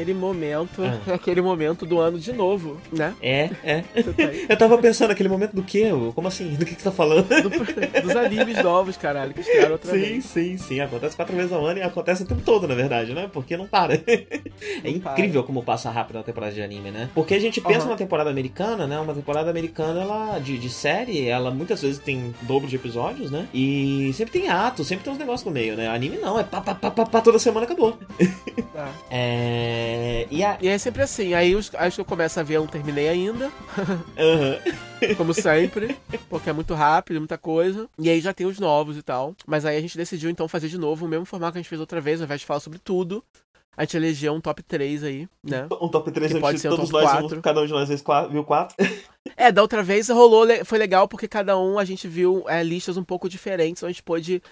aquele momento, ah. aquele momento do ano de novo, né? É, é. Tá eu tava pensando, aquele momento do quê? Como assim? Do que, que você tá falando? Do, dos animes novos, caralho, que estrearam outra sim, vez. Sim, sim, sim. Acontece quatro vezes ao ano e acontece o tempo todo, na verdade, né? Porque não para. é incrível para. como passa rápido a temporada de anime, né? Porque a gente pensa uhum. na temporada americana, né? Uma temporada americana, ela, de, de série, ela muitas vezes tem dobro de episódios, né? E sempre tem atos, sempre tem uns negócios no meio, né? Anime não, é pá, pá, pá, pá, pá toda semana acabou. Tá. É... E, a... e é sempre assim, aí os, acho que eu começo a ver, eu não terminei ainda. Uhum. Como sempre, porque é muito rápido, muita coisa. E aí já tem os novos e tal. Mas aí a gente decidiu então fazer de novo o mesmo formato que a gente fez outra vez, ao invés de falar sobre tudo. A gente elegeu um top 3 aí, né? Um top 3 que pode ser todos um nós 4. cada um de nós viu 4. É, da outra vez rolou, foi legal porque cada um a gente viu é, listas um pouco diferentes, então a gente pôde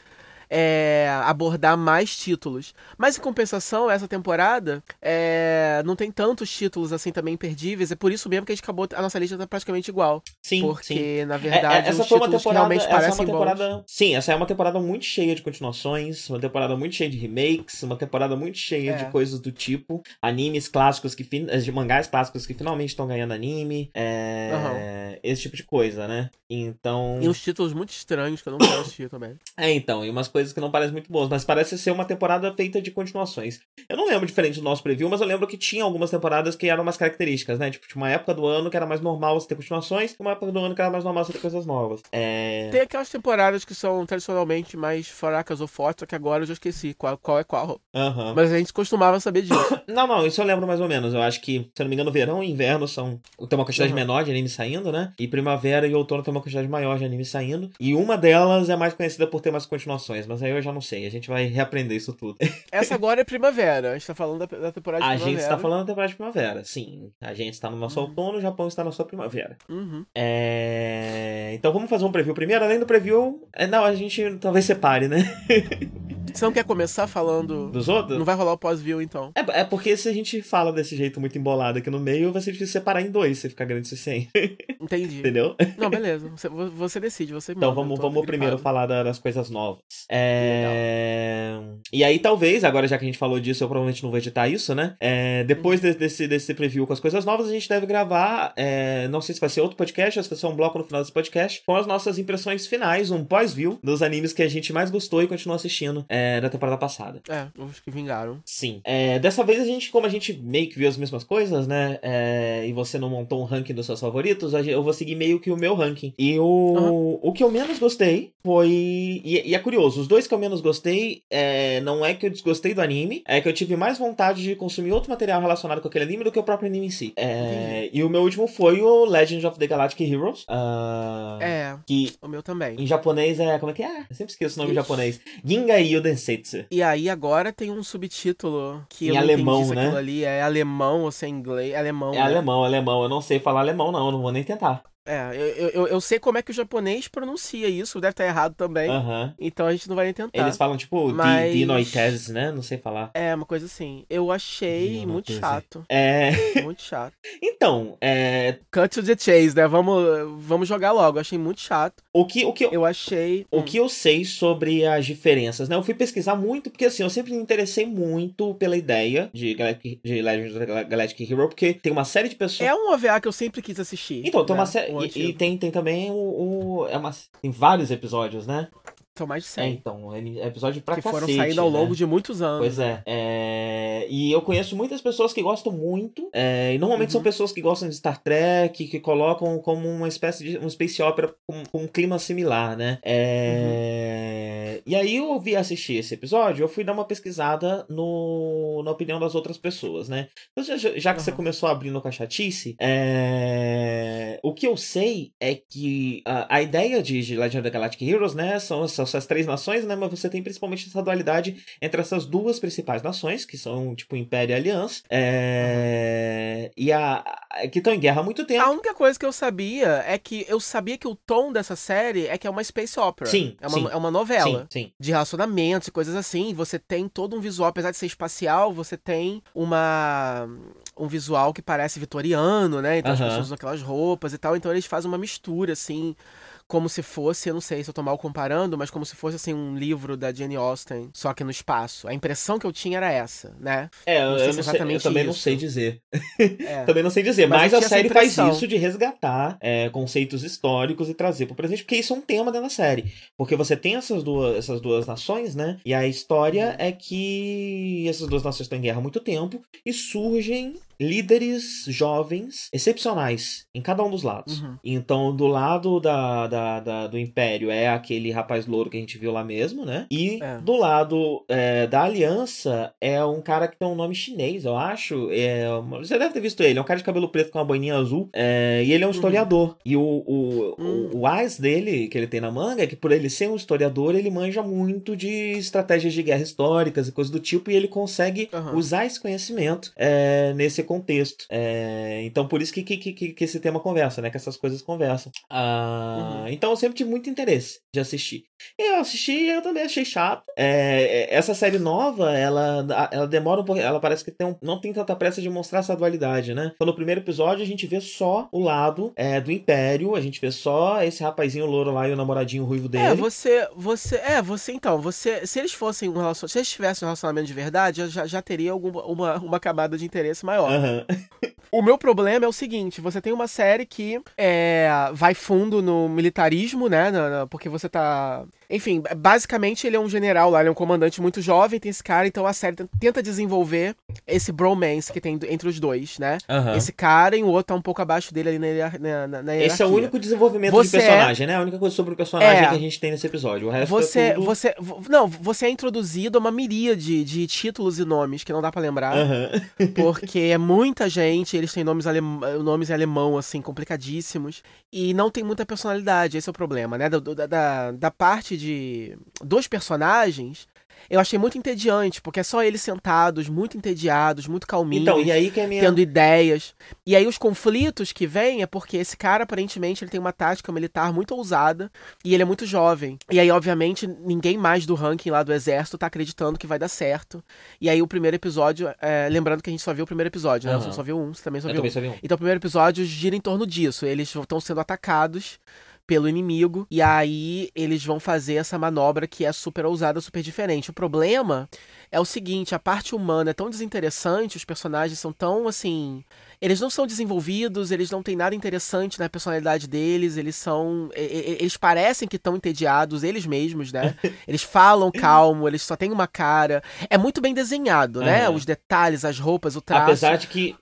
é, abordar mais títulos. Mas em compensação, essa temporada é, não tem tantos títulos assim também imperdíveis. É por isso mesmo que a gente acabou. A nossa lista tá praticamente igual. Sim. Porque, sim. na verdade, é, essa os foi uma temporada, realmente essa parecem é uma temporada, bons. Sim, essa é uma temporada muito cheia de continuações, uma temporada muito cheia de remakes, uma temporada muito cheia de é. coisas do tipo. Animes clássicos que. De mangás clássicos que finalmente estão ganhando anime. É, uhum. Esse tipo de coisa, né? Então. E uns títulos muito estranhos que eu não quero assistir também. É, então. E umas coisas coisas que não parecem muito boas, mas parece ser uma temporada feita de continuações. Eu não lembro diferente do nosso preview, mas eu lembro que tinha algumas temporadas que eram umas características, né? Tipo, tinha uma época do ano que era mais normal você ter continuações, e uma época do ano que era mais normal você ter coisas novas. É... Tem aquelas temporadas que são tradicionalmente mais fracas ou fortes, só que agora eu já esqueci qual, qual é qual. Uhum. Mas a gente costumava saber disso. não, não, isso eu lembro mais ou menos. Eu acho que, se eu não me engano, verão e inverno são. tem uma quantidade uhum. menor de anime saindo, né? E primavera e outono tem uma quantidade maior de anime saindo. E uma delas é mais conhecida por ter mais continuações, mas aí eu já não sei a gente vai reaprender isso tudo. Essa agora é primavera, a gente tá falando da, da temporada de a primavera. A gente está falando da temporada de primavera, sim. A gente está no nosso uhum. outono, o Japão está na sua primavera. Uhum. É... Então vamos fazer um preview primeiro. Além do preview, é, não, a gente talvez separe, né? Você não quer começar falando. Dos outros? Não vai rolar o pós-view, então. É, é porque se a gente fala desse jeito muito embolado aqui no meio, vai ser difícil separar em dois se ficar grande o suficiente. Entendi. Entendeu? Não, beleza. Você, você decide, você Então vamos, vamos primeiro falar das coisas novas. É... E aí, talvez, agora já que a gente falou disso, eu provavelmente não vou editar isso, né? É... Depois uhum. desse, desse preview com as coisas novas, a gente deve gravar. É... Não sei se vai ser outro podcast ou se vai ser um bloco no final desse podcast, com as nossas impressões finais, um pós-view dos animes que a gente mais gostou e continua assistindo. É é, da temporada passada. É, os que vingaram. Sim. É, dessa vez a gente, como a gente meio que viu as mesmas coisas, né? É, e você não montou um ranking dos seus favoritos, eu vou seguir meio que o meu ranking. E o, uhum. o que eu menos gostei foi. E, e, é curioso, os dois que eu menos gostei é, não é que eu desgostei do anime, é que eu tive mais vontade de consumir outro material relacionado com aquele anime do que o próprio anime em si. É, e o meu último foi o Legend of the Galactic Heroes. Uh, é. Que o meu também. Em japonês é. Como é que é? Eu sempre esqueço o nome Ixi. em japonês. Gingai Densetsu. E aí agora tem um subtítulo que em eu alemão, não né? ali é alemão ou se é inglês, é alemão. É né? alemão, alemão. Eu não sei falar alemão não, não vou nem tentar. É, eu, eu, eu sei como é que o japonês pronuncia isso, deve estar errado também. Então a gente não vai nem tentar. Eles falam tipo mas... dinoites, né? Não sei falar. É, uma coisa assim. Eu achei muito chato. É. Muito chato. então, é. Cut to the chase, né? Vamos, vamos jogar logo. Eu achei muito chato. O que, o que eu... eu achei. O hum. que eu sei sobre as diferenças, né? Eu fui pesquisar muito, porque assim, eu sempre me interessei muito pela ideia de, Galactic, de Legends of Galactic Hero, porque tem uma série de pessoas. É um OVA que eu sempre quis assistir. Então, tem né? uma série. E, e, tem, tem também o. o é uma, tem vários episódios, né? São mais de 100. É, então, episódio pra que cacete, foram saindo ao né? longo de muitos anos. Pois é. é. E eu conheço muitas pessoas que gostam muito. É, e normalmente uhum. são pessoas que gostam de Star Trek, que colocam como uma espécie de um space opera com, com um clima similar, né? É... Uhum. E aí eu ouvi assistir esse episódio, eu fui dar uma pesquisada no, na opinião das outras pessoas, né? Então, já, já que uhum. você começou abrindo com a chatice, é... o que eu sei é que a, a ideia de, de Legend of the Galactic Heroes, né, são essas essas três nações, né? Mas você tem principalmente essa dualidade entre essas duas principais nações, que são tipo Império e Aliança, é... e a que estão em guerra há muito tempo. A única coisa que eu sabia é que eu sabia que o tom dessa série é que é uma space opera. Sim. É uma, sim. É uma novela. Sim, sim. De relacionamentos e coisas assim. Você tem todo um visual, apesar de ser espacial, você tem uma um visual que parece vitoriano, né? Então as pessoas usam aquelas roupas e tal. Então eles fazem uma mistura, assim como se fosse, eu não sei se eu tô mal comparando, mas como se fosse assim um livro da Jane Austen, só que no espaço. A impressão que eu tinha era essa, né? É, eu, eu, sei, eu também isso. não sei dizer. É. também não sei dizer, mas, mas a série faz isso de resgatar é, conceitos históricos e trazer pro presente, porque isso é um tema dentro da série. Porque você tem essas duas, essas duas nações, né? E a história uhum. é que essas duas nações estão em guerra há muito tempo e surgem líderes jovens excepcionais em cada um dos lados. Uhum. Então, do lado da, da, da, do Império é aquele rapaz louro que a gente viu lá mesmo, né? E é. do lado é, da Aliança é um cara que tem um nome chinês, eu acho. É, você deve ter visto ele, é um cara de cabelo preto com uma boininha azul. É, e ele é um uhum. historiador. E o, o, uhum. o, o AIS dele, que ele tem na manga, é que por ele ser um historiador, ele manja muito de estratégias de guerra históricas e coisas do tipo, e ele consegue usar esse conhecimento é, nesse contexto. É, então, por isso que, que, que, que, esse tema conversa, né? Que essas coisas conversam. Ah, uhum. Então, eu sempre tive muito interesse de assistir. E eu assisti e eu também achei chato. É, essa série nova, ela, ela demora um pouco. Ela parece que tem um, não tem tanta pressa de mostrar essa dualidade, né? Então, no primeiro episódio, a gente vê só o lado é, do Império, a gente vê só esse rapazinho louro lá e o namoradinho ruivo é, dele. É, você. você é, você então, você. Se eles fossem um relacionamento. Se eles tivessem um relacionamento de verdade, já, já teria alguma, uma, uma camada de interesse maior. O meu problema é o seguinte: você tem uma série que é, vai fundo no militarismo, né? porque você tá enfim, basicamente ele é um general lá, ele é um comandante muito jovem, tem esse cara, então a série tenta desenvolver esse bromance que tem entre os dois, né? Uhum. Esse cara e o outro tá um pouco abaixo dele ali na, na, na Esse é o único desenvolvimento você de personagem, é... né? A única coisa sobre o personagem é... que a gente tem nesse episódio. O resto você, é tudo... você, não, você é introduzido a uma miríade de títulos e nomes que não dá para lembrar, uhum. porque é muita gente, eles têm nomes, alem... nomes em alemão, assim, complicadíssimos, e não tem muita personalidade, esse é o problema, né? Da, da, da parte de dos personagens, eu achei muito entediante, porque é só eles sentados, muito entediados, muito calminhos, então, e aí que é minha... tendo ideias. E aí os conflitos que vêm é porque esse cara, aparentemente, ele tem uma tática militar muito ousada e ele é muito jovem. E aí, obviamente, ninguém mais do ranking lá do exército tá acreditando que vai dar certo. E aí o primeiro episódio, é... lembrando que a gente só viu o primeiro episódio, né? Uhum. Você só viu um, você também só, viu, um. só viu um. Então o primeiro episódio gira em torno disso. Eles estão sendo atacados pelo inimigo. E aí eles vão fazer essa manobra que é super ousada, super diferente. O problema é o seguinte: a parte humana é tão desinteressante, os personagens são tão assim. Eles não são desenvolvidos, eles não têm nada interessante na personalidade deles, eles são. Eles parecem que estão entediados, eles mesmos, né? Eles falam calmo, eles só têm uma cara. É muito bem desenhado, né? Os detalhes, as roupas, o traço. Apesar de que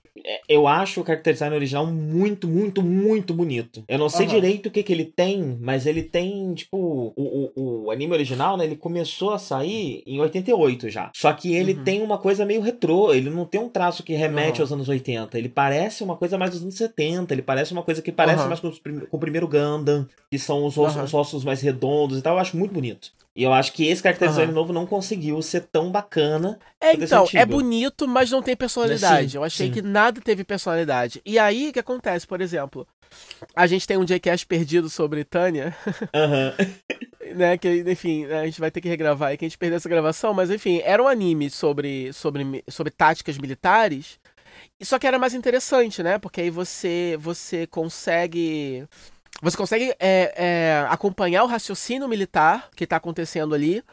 eu acho o character design original muito, muito, muito bonito. Eu não sei uhum. direito o que, que ele tem, mas ele tem, tipo, o, o, o, anime original, né? Ele começou a sair em 88 já. Só que ele uhum. tem uma coisa meio retrô, ele não tem um traço que remete uhum. aos anos 80. Ele parece uma coisa mais dos anos 70, ele parece uma coisa que parece mais com, com, o primeiro Gundam, que são os ossos, os ossos mais redondos e tal. Eu acho muito bonito. E eu acho que esse design uhum. novo não conseguiu ser tão bacana. É, então, é bonito, mas não tem personalidade. Sim, eu achei sim. que nada teve personalidade. E aí, o que acontece? Por exemplo, a gente tem um JCast perdido sobre Tânia. Uhum. né, que, enfim, a gente vai ter que regravar aí, que a gente perdeu essa gravação, mas enfim, era um anime sobre, sobre, sobre táticas militares. Só que era mais interessante, né? Porque aí você, você consegue você consegue é, é, acompanhar o raciocínio militar que está acontecendo ali.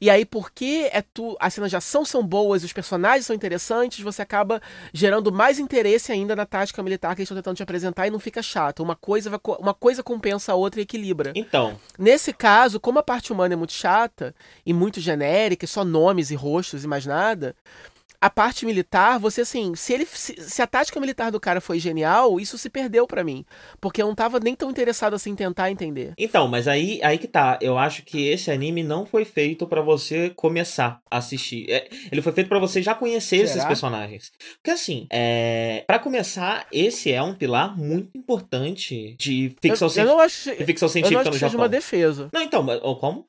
E aí, porque é tu, as cenas de ação são boas, os personagens são interessantes, você acaba gerando mais interesse ainda na tática militar que eles estão tentando te apresentar e não fica chato. Uma coisa, vai, uma coisa compensa a outra e equilibra. Então. Nesse caso, como a parte humana é muito chata e muito genérica, só nomes e rostos e mais nada, a parte militar, você assim, se ele se, se, a tática militar do cara foi genial, isso se perdeu para mim, porque eu não tava nem tão interessado assim em tentar entender. Então, mas aí aí que tá, eu acho que esse anime não foi feito para você começar a assistir. É, ele foi feito para você já conhecer Será? esses personagens. Porque assim, é, para começar, esse é um pilar muito importante de ficção, eu, eu não acho, de ficção científica eu não acho no Japão. Seja uma defesa. Não, então, como?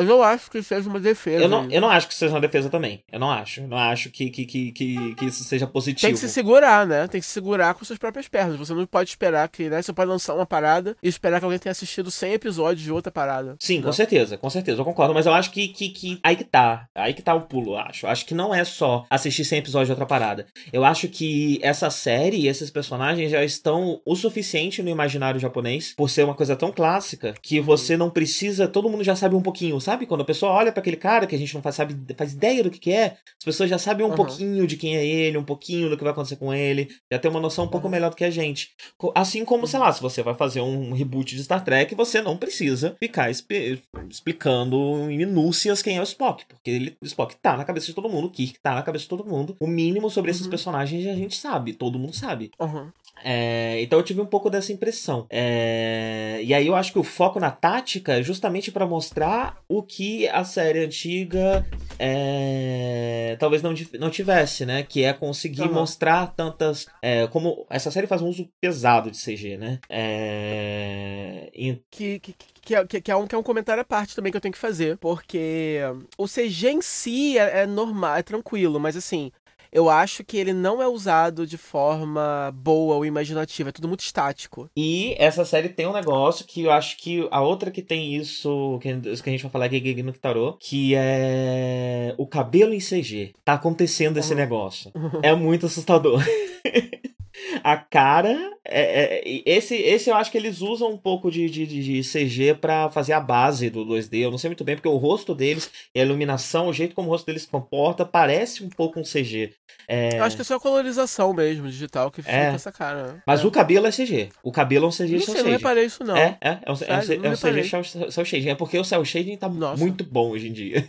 Eu não acho que seja uma defesa. Eu não, eu não acho que seja uma defesa também. Eu não acho. Eu não acho que, que, que, que, que isso seja positivo. Tem que se segurar, né? Tem que se segurar com suas próprias pernas. Você não pode esperar que, né? Você pode lançar uma parada e esperar que alguém tenha assistido 100 episódios de outra parada. Sim, não. com certeza, com certeza. Eu concordo. Mas eu acho que, que, que. Aí que tá. Aí que tá o pulo, eu acho. Eu acho que não é só assistir 100 episódios de outra parada. Eu acho que essa série e esses personagens já estão o suficiente no imaginário japonês por ser uma coisa tão clássica que você não precisa. Todo mundo já sabe um pouquinho, sabe? Quando a pessoa olha para aquele cara que a gente não faz, sabe, faz ideia do que, que é, as pessoas já sabem um uhum. pouquinho de quem é ele, um pouquinho do que vai acontecer com ele, já tem uma noção um pouco melhor do que a gente. Assim como, sei lá, se você vai fazer um reboot de Star Trek, você não precisa ficar explicando em minúcias quem é o Spock, porque ele, o Spock tá na cabeça de todo mundo, o Kirk tá na cabeça de todo mundo. O mínimo sobre esses uhum. personagens a gente sabe, todo mundo sabe. Uhum. É, então eu tive um pouco dessa impressão. É, e aí eu acho que o foco na tática é justamente para mostrar o que a série antiga é, talvez não, não tivesse, né? Que é conseguir uhum. mostrar tantas. É, como essa série faz um uso pesado de CG, né? É, que, que, que, é, que, é um, que é um comentário à parte também que eu tenho que fazer. Porque o CG em si é, é normal, é tranquilo, mas assim, eu acho que ele não é usado de forma boa ou imaginativa, é tudo muito estático. E essa série tem um negócio que eu acho que a outra que tem isso, que, a gente vai falar é Gege no Kitaro, que é o cabelo em CG. Tá acontecendo esse uhum. negócio. é muito assustador. a cara. É, é, esse, esse eu acho que eles usam um pouco de, de, de CG para fazer a base do 2D. Eu não sei muito bem, porque o rosto deles, a iluminação, o jeito como o rosto deles se comporta, parece um pouco um CG. É... Eu acho que é só a colorização mesmo, digital, que fica é. essa cara. Mas é. o cabelo é CG. O cabelo é um CG não sei, não reparei isso não. É, é. É um, Sério, é um, CG cel shading. É porque o cel shading tá Nossa. muito bom hoje em dia.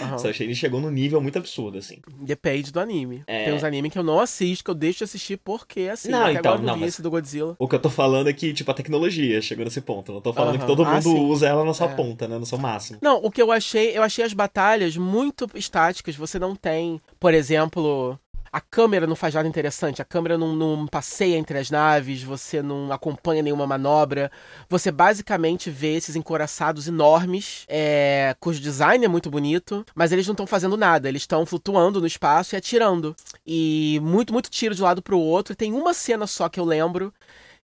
Uhum. O cel shading chegou num nível muito absurdo, assim. Depende do anime. Tem uns animes que eu não assisto, que eu deixo de assistir porque, assim, não, então, não, mas... esse do Godzilla. O que eu tô falando é que, tipo, a tecnologia chegou nesse ponto. Não tô falando uhum. que todo ah, mundo ah, usa ela na sua é. ponta, né? No seu máximo. Não, o que eu achei, eu achei as batalhas muito estáticas. Você não tem, por exemplo, a câmera não faz nada interessante, a câmera não, não, passeia entre as naves, você não acompanha nenhuma manobra. Você basicamente vê esses encoraçados enormes, é, cujo design é muito bonito, mas eles não estão fazendo nada, eles estão flutuando no espaço e atirando. E muito, muito tiro de um lado pro outro. E tem uma cena só que eu lembro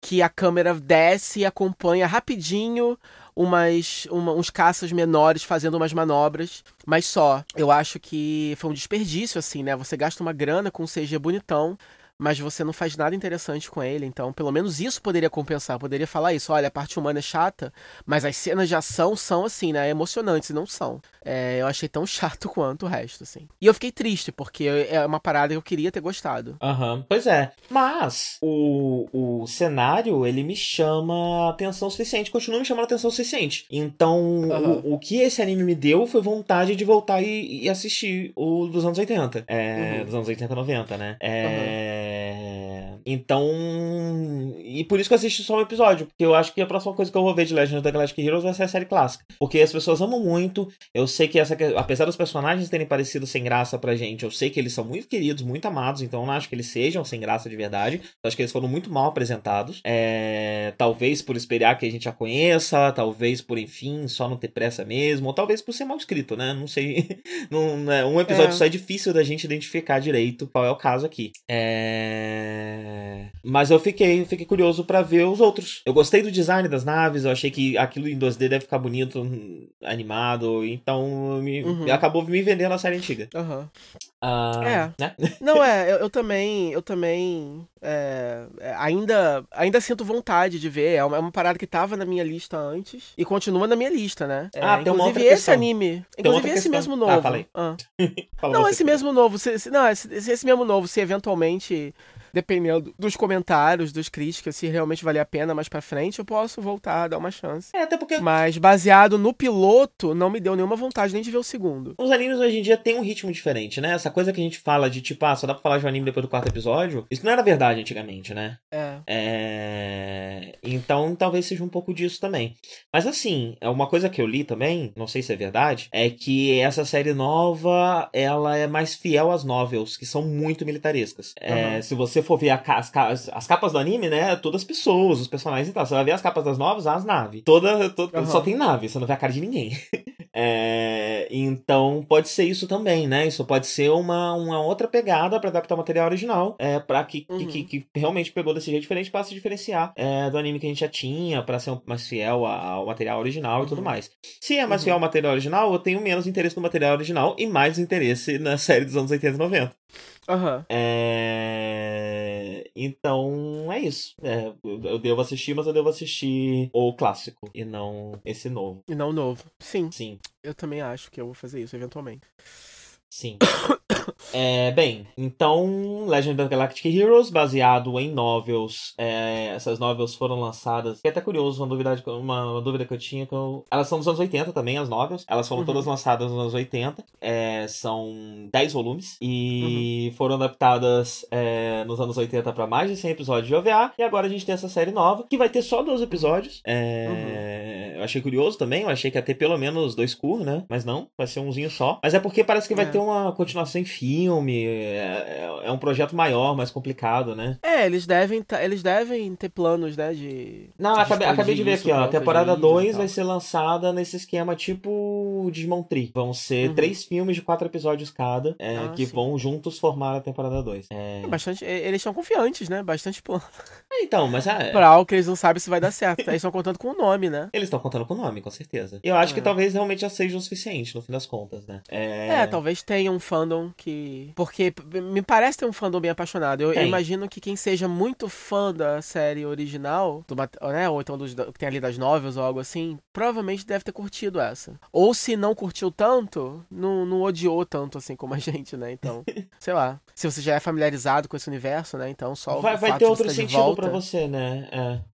que a câmera desce e acompanha rapidinho umas, uma, uns caças menores fazendo umas manobras, mas só. Eu acho que foi um desperdício, assim, né? Você gasta uma grana com um CG bonitão mas você não faz nada interessante com ele. Então, pelo menos isso poderia compensar. Poderia falar isso. Olha, a parte humana é chata, mas as cenas de ação são, assim, né? Emocionantes não são. É, eu achei tão chato quanto o resto, assim. E eu fiquei triste, porque é uma parada que eu queria ter gostado. Aham, uhum. pois é. Mas o, o cenário, ele me chama atenção suficiente. Continua me chamando atenção suficiente. Então, uhum. o, o que esse anime me deu foi vontade de voltar e, e assistir o dos anos 80. É, uhum. Dos anos 80 90, né? É. Então. E por isso que eu assisti só um episódio, porque eu acho que a próxima coisa que eu vou ver de Legend of the Galactic Heroes vai ser a série clássica. Porque as pessoas amam muito. Eu sei que essa. Apesar dos personagens terem parecido sem graça pra gente, eu sei que eles são muito queridos, muito amados, então eu não acho que eles sejam sem graça de verdade. Eu acho que eles foram muito mal apresentados. É... Talvez por esperar que a gente já conheça, talvez por, enfim, só não ter pressa mesmo, ou talvez por ser mal escrito, né? Não sei. não, né? Um episódio é. só é difícil da gente identificar direito qual é o caso aqui. É. Mas eu fiquei, fiquei curioso para ver os outros. Eu gostei do design das naves, eu achei que aquilo em 2D deve ficar bonito, animado, então me, uhum. acabou me vendendo a série antiga. Uhum. Uh, é. Né? Não, é, eu, eu, também, eu também é, é, ainda, ainda sinto vontade de ver. É uma, é uma, parada que tava na minha lista antes e continua na minha lista, né? É, ah, inclusive esse anime. Inclusive esse mesmo novo. Ah, falei. Ah. não, esse mesmo novo. Se, se, não, esse, esse mesmo novo, se eventualmente dependendo dos comentários, dos críticos, se realmente valer a pena mais pra frente, eu posso voltar, dar uma chance. É, até porque. Mas baseado no piloto, não me deu nenhuma vontade nem de ver o segundo. Os animes hoje em dia têm um ritmo diferente, né? Essa coisa que a gente fala de tipo, ah, só dá pra falar de um anime depois do quarto episódio, isso não era verdade antigamente, né? É. é... Então talvez seja um pouco disso também. Mas assim, é uma coisa que eu li também, não sei se é verdade, é que essa série nova, ela é mais fiel às novels, que são muito militarescas. Uhum. É, se você for ver a, as, as, capas do anime, né? Todas as pessoas, os personagens e tal. Você vai ver as capas das novas, as naves. Toda, toda uhum. Só tem nave, você não vê a cara de ninguém. É, então pode ser isso também, né? Isso pode ser uma, uma outra pegada para adaptar o material original, é, para que, uhum. que, que, que, realmente pegou desse jeito diferente para se diferenciar é, do anime que a gente já tinha, para ser mais fiel ao material original uhum. e tudo uhum. mais. Se é mais uhum. fiel ao material original, eu tenho menos interesse no material original e mais interesse na série dos anos 80 e 90. Uhum. É... Então é isso. É, eu devo assistir, mas eu devo assistir o clássico e não esse novo. E não o novo. Sim. Sim. Eu também acho que eu vou fazer isso eventualmente. Sim. É, bem, então Legend of Galactic Heroes, baseado em novels, é, essas novels foram lançadas. É até curioso, uma dúvida, uma, uma, dúvida que eu tinha. Que eu... Elas são dos anos 80 também, as novels. Elas foram uhum. todas lançadas nos anos 80. É, são 10 volumes. E uhum. foram adaptadas é, nos anos 80 para mais de 100 episódios de OVA. E agora a gente tem essa série nova, que vai ter só 12 episódios. É, uhum. Eu achei curioso também, eu achei que ia ter pelo menos dois cur, né? Mas não, vai ser umzinho só. Mas é porque parece que vai é. ter uma continuação em filme, é, é, um projeto maior, mais complicado, né? É, eles devem, eles devem ter planos, né, de... Não, de acabei, acabei de ver aqui, ó, a temporada 2 vai ser lançada nesse esquema tipo Digimon Tree. Vão ser uhum. três filmes de quatro episódios cada, é, ah, que sim. vão juntos formar a temporada 2. É... é... Bastante, eles são confiantes, né? Bastante plano. É, então, mas... É... Pra algo que eles não sabem se vai dar certo. eles estão contando com o nome, né? Eles estão contando com o nome, com certeza. Eu acho que talvez realmente já seja o suficiente, no fim das contas, né? É, talvez tenha um fandom que. Porque me parece ter um fandom bem apaixonado. Eu, eu imagino que quem seja muito fã da série original, do, né, ou então dos, que tem ali das novels ou algo assim, provavelmente deve ter curtido essa. Ou se não curtiu tanto, não, não odiou tanto assim como a gente, né? Então, sei lá. Se você já é familiarizado com esse universo, né? Então só vai, o vai ter outro sentido volta... para você, né?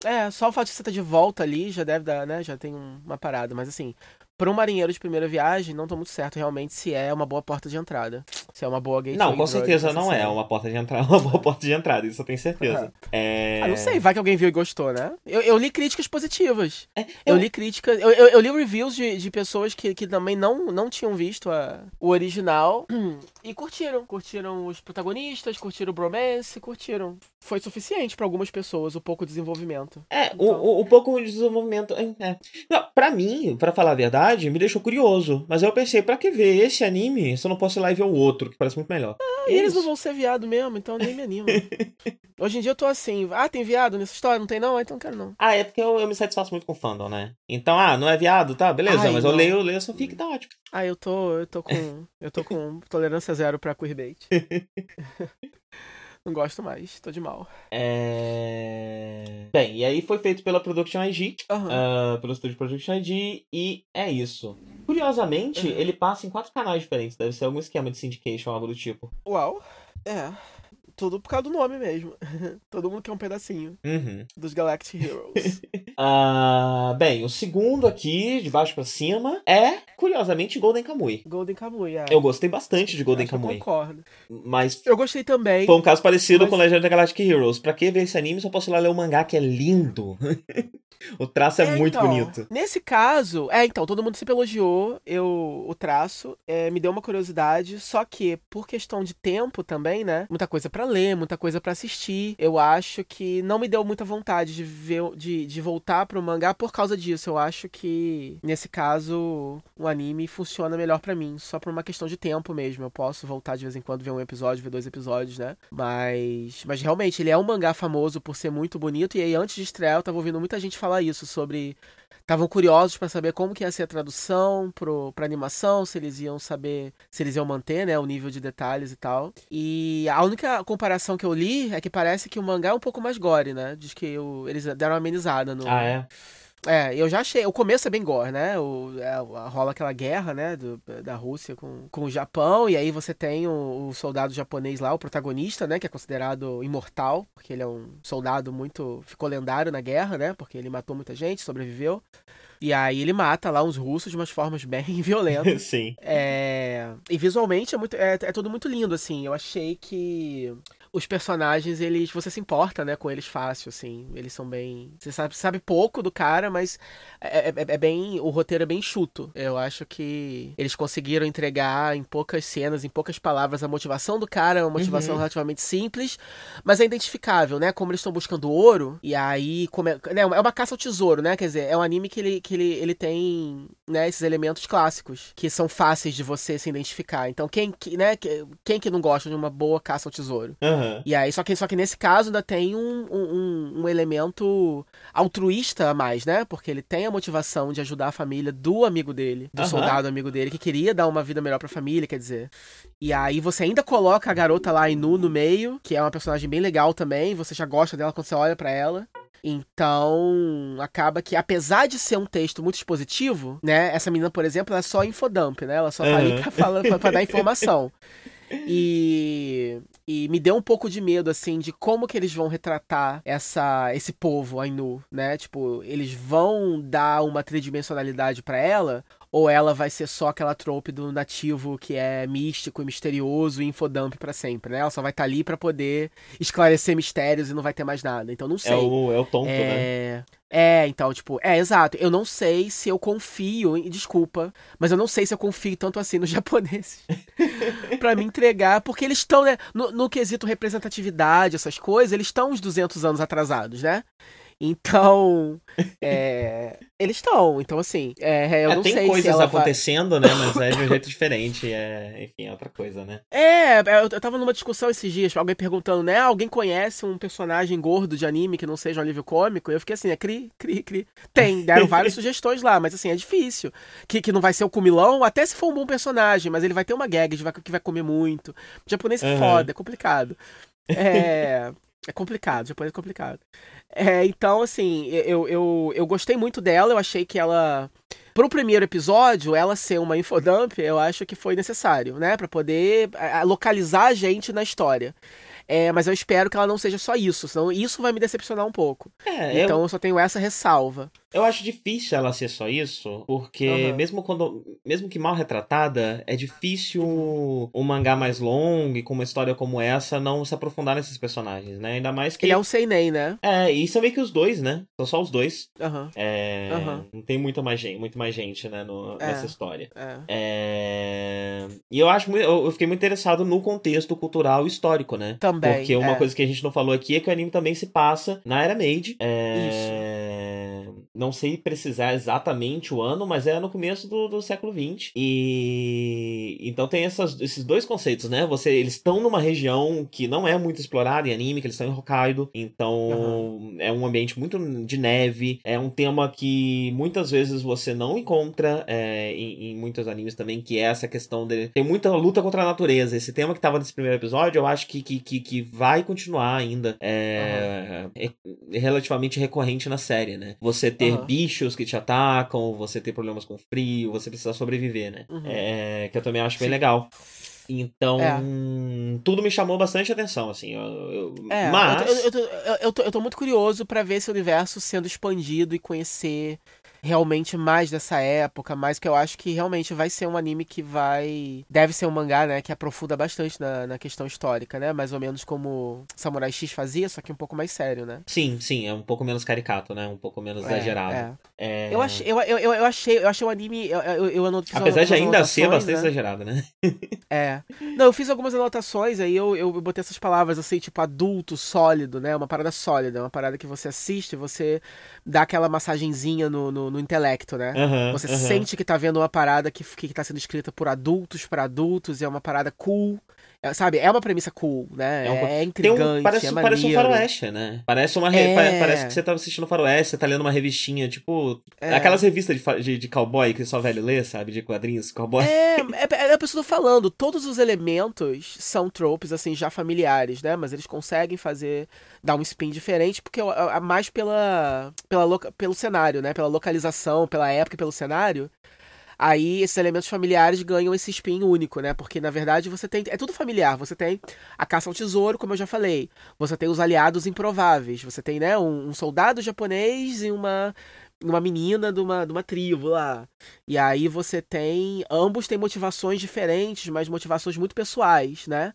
É. é, só o fato de você estar de volta ali já deve dar, né? Já tem uma parada. Mas assim, para um marinheiro de primeira viagem, não tô muito certo realmente se é uma boa porta de entrada. Se é uma boa gateway. Não, com certeza não é uma porta de entrada, uma boa porta de entrada, isso eu tenho certeza. É... Ah, não sei, vai que alguém viu e gostou, né? Eu, eu li críticas positivas. É, eu... eu... li críticas. Eu, eu, eu, li reviews de, de pessoas que, que também não, não tinham visto a, o original e curtiram. Curtiram os protagonistas, curtiram o bromance, curtiram. Foi suficiente para algumas pessoas o pouco desenvolvimento. É, então... o, o, o pouco de desenvolvimento. É. Não, pra mim, para falar a verdade verdade, me deixou curioso. Mas eu pensei, pra que ver esse anime se eu não posso ir lá e ver o outro, que parece muito melhor? Ah, e eles não vão ser viado mesmo, então nem me animo. Hoje em dia eu tô assim, ah, tem viado nessa história? Não tem não? Ah, então não quero não. Ah, é porque eu, eu me satisfaço muito com fandom, né? Então, ah, não é viado, tá? Beleza, Ai, mas não. eu leio, eu leio a Sofia que tá ótimo. Ah, eu tô, eu tô com, eu tô com tolerância zero pra queerbait. Não gosto mais, tô de mal. É... Bem, e aí foi feito pela Production IG, uhum. uh, pelo estúdio Production IG, e é isso. Curiosamente, uhum. ele passa em quatro canais diferentes, deve ser algum esquema de syndication, algo do tipo. Uau, é. Tudo por causa do nome mesmo. Todo mundo quer um pedacinho uhum. dos Galactic Heroes. uh, bem, o segundo aqui, de baixo para cima, é, curiosamente, Golden Kamui. Golden Kamui, é. Eu gostei bastante de Golden Kamui. Eu concordo. Mas. Eu gostei também. Foi um caso parecido mas... com Legend of Galactic Heroes. Pra que ver esse anime? Só posso ir lá ler o mangá, que é lindo. O traço é, é muito então, bonito. Nesse caso, é, então, todo mundo sempre elogiou eu, o traço. É, me deu uma curiosidade, só que, por questão de tempo também, né? Muita coisa para ler, muita coisa para assistir. Eu acho que não me deu muita vontade de ver, de, de voltar pro mangá por causa disso. Eu acho que, nesse caso, o anime funciona melhor para mim, só por uma questão de tempo mesmo. Eu posso voltar de vez em quando, ver um episódio, ver dois episódios, né? Mas, mas realmente, ele é um mangá famoso por ser muito bonito. E aí, antes de estrear, eu tava ouvindo muita gente falar falar isso, sobre. Estavam curiosos para saber como que ia ser a tradução pro, pra animação, se eles iam saber, se eles iam manter, né, o nível de detalhes e tal. E a única comparação que eu li é que parece que o mangá é um pouco mais gore, né? Diz que o, eles deram uma amenizada no. Ah, é? É, eu já achei. O começo é bem gore, né? O, é, rola aquela guerra, né? Do, da Rússia com, com o Japão. E aí você tem o, o, soldado japonês lá, o protagonista, né? Que é considerado imortal. Porque ele é um soldado muito. Ficou lendário na guerra, né? Porque ele matou muita gente, sobreviveu. E aí ele mata lá uns russos de umas formas bem violentas. Sim. É... E visualmente é, muito, é, é tudo muito lindo, assim. Eu achei que os personagens, eles. Você se importa, né, com eles fácil, assim. Eles são bem. Você sabe, sabe pouco do cara, mas é, é, é, bem. O roteiro é bem chuto. Eu acho que eles conseguiram entregar em poucas cenas, em poucas palavras, a motivação do cara, uma motivação uhum. relativamente simples, mas é identificável, né? Como eles estão buscando ouro, e aí. Como é, né, é uma caça ao tesouro, né? Quer dizer, é um anime que ele, que ele, ele tem né, esses elementos clássicos, que são fáceis de você se identificar. Então, quem, né, quem que não gosta de uma boa caça ao tesouro? Uhum. Uhum. E aí, só que, só que nesse caso ainda tem um, um, um, elemento altruísta a mais, né? Porque ele tem a motivação de ajudar a família do amigo dele, do uhum. soldado amigo dele, que queria dar uma vida melhor pra família, quer dizer. E aí você ainda coloca a garota lá, Inu, no meio, que é uma personagem bem legal também, você já gosta dela quando você olha para ela. Então, acaba que, apesar de ser um texto muito expositivo, né? Essa menina, por exemplo, ela é só infodump, né? Ela só tá uhum. ali pra, falar, pra, pra dar informação. E, e me deu um pouco de medo, assim, de como que eles vão retratar essa, esse povo Ainu, né? Tipo, eles vão dar uma tridimensionalidade para ela ou ela vai ser só aquela trope do nativo que é místico e misterioso e infodump para sempre, né? Ela só vai estar tá ali para poder esclarecer mistérios e não vai ter mais nada. Então não é sei. É o, é o tonto, é... né? É, então, tipo, é exato. Eu não sei se eu confio, desculpa, mas eu não sei se eu confio tanto assim nos japoneses para me entregar, porque eles estão, né, no, no quesito representatividade, essas coisas, eles estão uns 200 anos atrasados, né? Então, é, eles estão. Então, assim, é, eu é, não tem sei coisas se acontecendo, vai... né? Mas é de um jeito diferente. É, enfim, é outra coisa, né? É, eu, eu tava numa discussão esses dias, alguém perguntando, né? Alguém conhece um personagem gordo de anime que não seja um alívio cômico? Eu fiquei assim, é cri, cri, cri. Tem, deram várias sugestões lá, mas assim, é difícil. Que, que não vai ser o Kumilão, até se for um bom personagem, mas ele vai ter uma gag que vai comer muito. O japonês é uhum. foda, é complicado. É. É complicado, japonês é complicado. É, então, assim, eu, eu, eu gostei muito dela, eu achei que ela. Pro primeiro episódio, ela ser uma infodump, eu acho que foi necessário, né? para poder localizar a gente na história. É, mas eu espero que ela não seja só isso, senão isso vai me decepcionar um pouco. É, então eu... eu só tenho essa ressalva. Eu acho difícil ela ser só isso, porque uhum. mesmo quando. Mesmo que mal retratada, é difícil um mangá mais longo e com uma história como essa não se aprofundar nesses personagens, né? Ainda mais que. Ele é um Seinen, né? É, e são meio que os dois, né? São só os dois. Uhum. É... Uhum. Não tem muito mais gente, muito mais gente, né, no... é. nessa história. É. é... E eu acho eu fiquei muito interessado no contexto cultural histórico, né? Também. Porque uma é. coisa que a gente não falou aqui é que o anime também se passa na era Meiji. É... Isso não sei precisar exatamente o ano, mas é no começo do, do século XX. E então tem essas, esses dois conceitos, né? Você, eles estão numa região que não é muito explorada em anime, que eles estão em Hokkaido, então uhum. é um ambiente muito de neve, é um tema que muitas vezes você não encontra é, em, em, muitos animes também, que é essa questão de tem muita luta contra a natureza. Esse tema que estava nesse primeiro episódio, eu acho que, que, que, que vai continuar ainda é, uhum. é, relativamente recorrente na série, né? Você ter ter uhum. bichos que te atacam, você ter problemas com frio, você precisa sobreviver, né? Uhum. É, que eu também acho Sim. bem legal. Então, é. tudo me chamou bastante atenção, assim. Eu, eu... É, mas. Eu, eu, tô, eu, tô, eu tô muito curioso para ver esse universo sendo expandido e conhecer realmente mais dessa época, mais que eu acho que realmente vai ser um anime que vai. Deve ser um mangá, né? Que aprofunda bastante na, na questão histórica, né? Mais ou menos como Samurai X fazia, só que um pouco mais sério, né? Sim, sim, é um pouco menos caricato, né? Um pouco menos é, exagerado. É. É... Eu, achei, eu, eu, eu, achei, eu achei o anime. Eu, eu, eu anot... Apesar de ainda ser bastante né? exagerado, né? é. Não, eu fiz algumas anotações, aí eu, eu botei essas palavras assim, tipo adulto, sólido, né? Uma parada sólida, uma parada que você assiste, você dá aquela massagenzinha no, no, no intelecto, né? Uhum, você uhum. sente que tá vendo uma parada que, que tá sendo escrita por adultos para adultos, e é uma parada cool. É, sabe, é uma premissa cool, né? É, um... é intrigante, um, parece, é parece um faroeste, né? Parece uma re... é... parece que você tá assistindo faroeste, você tá lendo uma revistinha, tipo, é. aquelas revistas de, de, de, cowboy que só velho lê, sabe? De quadrinhos, cowboy. É, é, é a pessoa falando, todos os elementos são tropes, assim, já familiares, né? Mas eles conseguem fazer, dar um spin diferente, porque é mais pela, pela, pelo cenário, né? Pela localização, pela época e pelo cenário aí esses elementos familiares ganham esse spin único, né? Porque na verdade você tem. É tudo familiar. Você tem a caça ao tesouro, como eu já falei. Você tem os aliados improváveis. Você tem, né, um, um soldado japonês e uma uma menina de uma, de uma tribo lá. E aí você tem. Ambos têm motivações diferentes, mas motivações muito pessoais, né?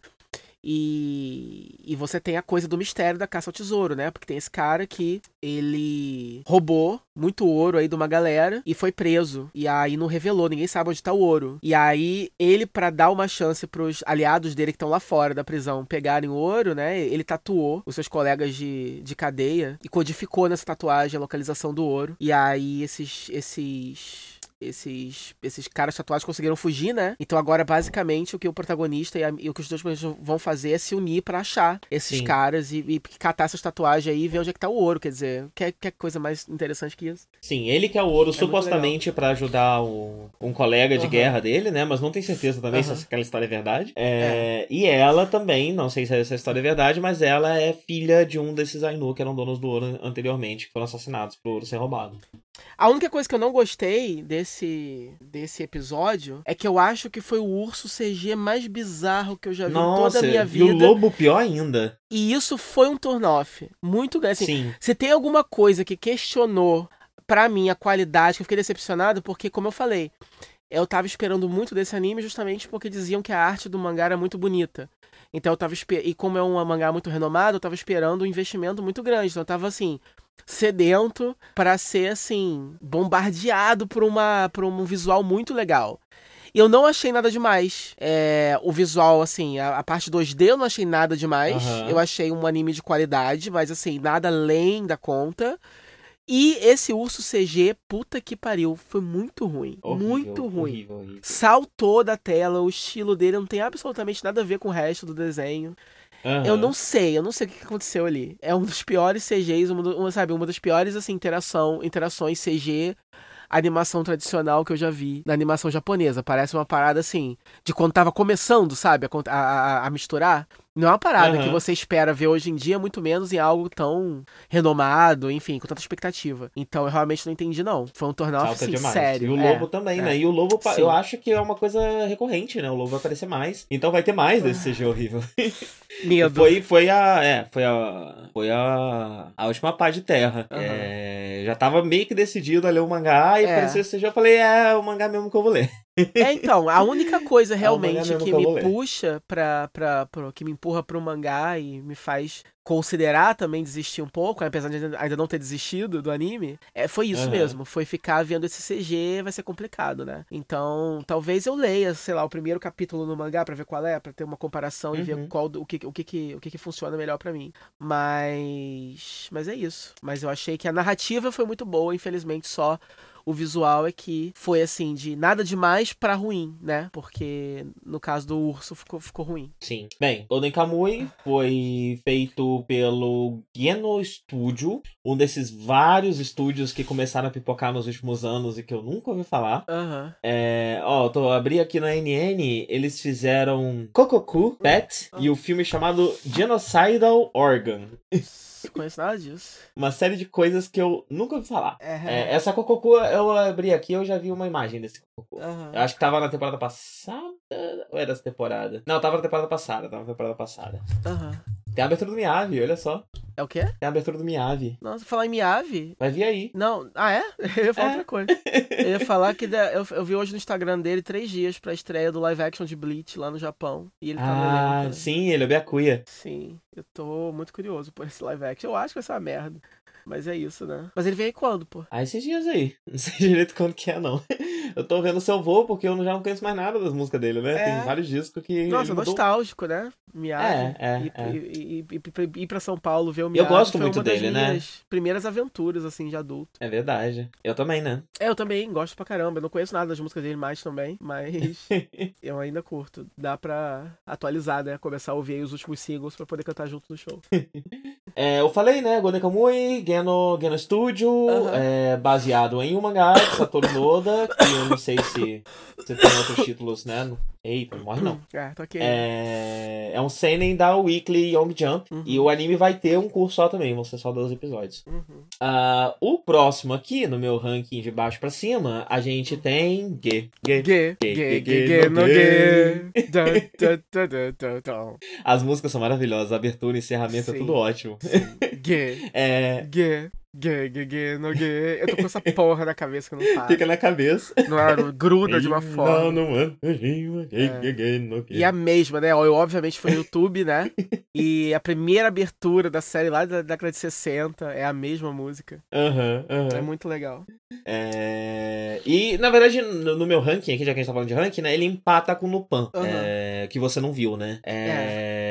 E, e você tem a coisa do mistério da caça ao tesouro, né? Porque tem esse cara que ele roubou muito ouro aí de uma galera e foi preso. E aí não revelou, ninguém sabe onde tá o ouro. E aí ele, para dar uma chance pros aliados dele que estão lá fora da prisão pegarem o ouro, né? Ele tatuou os seus colegas de, de cadeia e codificou nessa tatuagem a localização do ouro. E aí esses. esses esses, esses caras tatuados conseguiram fugir, né? Então agora, basicamente, o que o protagonista e, a, e o que os dois protagonistas vão fazer é se unir para achar esses Sim. caras e, e, catar essas tatuagens aí e ver onde é que tá o ouro. Quer dizer, quer, quer coisa mais interessante que isso? Sim, ele quer o ouro é supostamente para ajudar o, um colega de uhum. guerra dele, né? Mas não tem certeza também uhum. se aquela história é verdade. É, é. E ela também, não sei se essa história é verdade, mas ela é filha de um desses Ainu que eram donos do ouro anteriormente, que foram assassinados por ouro ser roubado. A única coisa que eu não gostei desse, desse episódio é que eu acho que foi o urso CG mais bizarro que eu já vi Nossa, em toda a minha vida. E o lobo pior ainda. E isso foi um turn-off. Muito grande. Assim, Sim. Se tem alguma coisa que questionou para mim a qualidade, que eu fiquei decepcionado, porque, como eu falei, eu tava esperando muito desse anime justamente porque diziam que a arte do mangá era muito bonita. Então eu tava E como é um mangá muito renomado, eu tava esperando um investimento muito grande. Então eu tava assim sedento para ser assim bombardeado por uma por um visual muito legal. E eu não achei nada demais. É, o visual, assim, a, a, parte 2D eu não achei nada demais. Uhum. Eu achei um anime de qualidade, mas assim, nada além da conta. E esse urso CG, puta que pariu, foi muito ruim. Horrível, muito ruim. Horrível, horrível. Saltou da tela, o estilo dele não tem absolutamente nada a ver com o resto do desenho. Uhum. Eu não sei, eu não sei o que aconteceu ali. É um dos piores CGs, uma, uma, sabe, uma das piores assim, interação, interações CG animação tradicional que eu já vi na animação japonesa. Parece uma parada assim, de quando tava começando, sabe, a, a, a misturar. Não é uma parada uhum. que você espera ver hoje em dia, muito menos em algo tão renomado, enfim, com tanta expectativa. Então eu realmente não entendi, não. Foi um torneio assim, sério. E o Lobo é, também, é. né? E o Lobo, Sim. eu acho que é uma coisa recorrente, né? O Lobo vai aparecer mais. Então vai ter mais desse CG horrível. Medo. Foi, foi a. É, foi a. Foi a. A última pá de terra. Uhum. É, já tava meio que decidido a ler o mangá e é. apareceu esse CG. Eu falei, é o mangá mesmo que eu vou ler. É, então, a única coisa é realmente é que, me puxa pra, pra, pra, que me empurra pro mangá e me faz considerar também desistir um pouco, apesar de ainda não ter desistido do anime, é, foi isso uhum. mesmo. Foi ficar vendo esse CG vai ser complicado, né? Então, talvez eu leia, sei lá, o primeiro capítulo no mangá para ver qual é, para ter uma comparação uhum. e ver uhum. qual o que o que, que o que, que funciona melhor para mim. Mas mas é isso. Mas eu achei que a narrativa foi muito boa, infelizmente só o visual é que foi assim, de nada demais para ruim, né? Porque no caso do urso ficou, ficou ruim. Sim. Bem, Golden Kamui foi feito pelo Geno Studio, um desses vários estúdios que começaram a pipocar nos últimos anos e que eu nunca ouvi falar. Uhum. É, ó, tô abri aqui na NN, eles fizeram Kokoku Pet uhum. e o filme chamado Genocidal Organ. Conheço nada disso. Uma série de coisas que eu nunca ouvi falar. Uhum. É, essa Cococu, eu abri aqui, eu já vi uma imagem desse Cococu. Uhum. Eu acho que tava na temporada passada. Ou era essa temporada? Não, tava na temporada passada. Tava na temporada passada. Aham. Uhum. Tem a abertura do Miave, olha só. É o quê? Tem a abertura do Miave. Nossa, falar em Miave? Vai vir aí. Não, ah é? Eu ia falar é. outra coisa. Eu ia falar que eu, eu vi hoje no Instagram dele três dias pra estreia do live action de Bleach lá no Japão. E ele tá Ah, sim, ele é o Byakuya. Sim, eu tô muito curioso por esse live action. Eu acho que vai ser uma merda. Mas é isso, né? Mas ele veio quando, pô? Ah, esses dias aí. Não sei direito quando que é, não. Eu tô vendo se eu vou, porque eu já não conheço mais nada das músicas dele, né? É... Tem vários discos que. Nossa, nostálgico, né? Miave. É, é. Ir, é. Ir, ir, ir pra São Paulo ver o Miave. Eu gosto muito dele, né? primeiras aventuras, assim, de adulto. É verdade. Eu também, né? É, eu também gosto pra caramba. Eu não conheço nada das músicas dele mais também, mas eu ainda curto. Dá pra atualizar, né? Começar a ouvir os últimos singles pra poder cantar junto no show. É, eu falei, né? Golden Kamui, Geno, Geno Studio, uhum. é, baseado em um mangá de Satoru Noda, que eu não sei se, se tem outros títulos, né? Eita, não morre não. É, tô aqui. É, é um seinen da Weekly Young Jump. Uhum. E o anime vai ter um curso só também, vão ser só 12 episódios. Uhum. Uh, o próximo aqui, no meu ranking de baixo pra cima, a gente tem Ge. Ge. Ge. Ge. Ge. Ge. No Ge. As músicas são maravilhosas, a abertura e encerramento é tudo ótimo. Ge. É... Ge. Gay, gay, gay, no gay. Eu tô com essa porra na cabeça que não para. Fica na cabeça. Não é? Gruda de uma forma. Não, não é. Gay, gay, gay, no gay. E a mesma, né? Eu, obviamente, foi no YouTube, né? E a primeira abertura da série lá da década de 60 é a mesma música. Aham, aham. É muito legal. É... E, na verdade, no, meu ranking aqui, já que a gente tá falando de ranking, né? Ele empata com Lupin, Aham. é, que você não viu, né? É...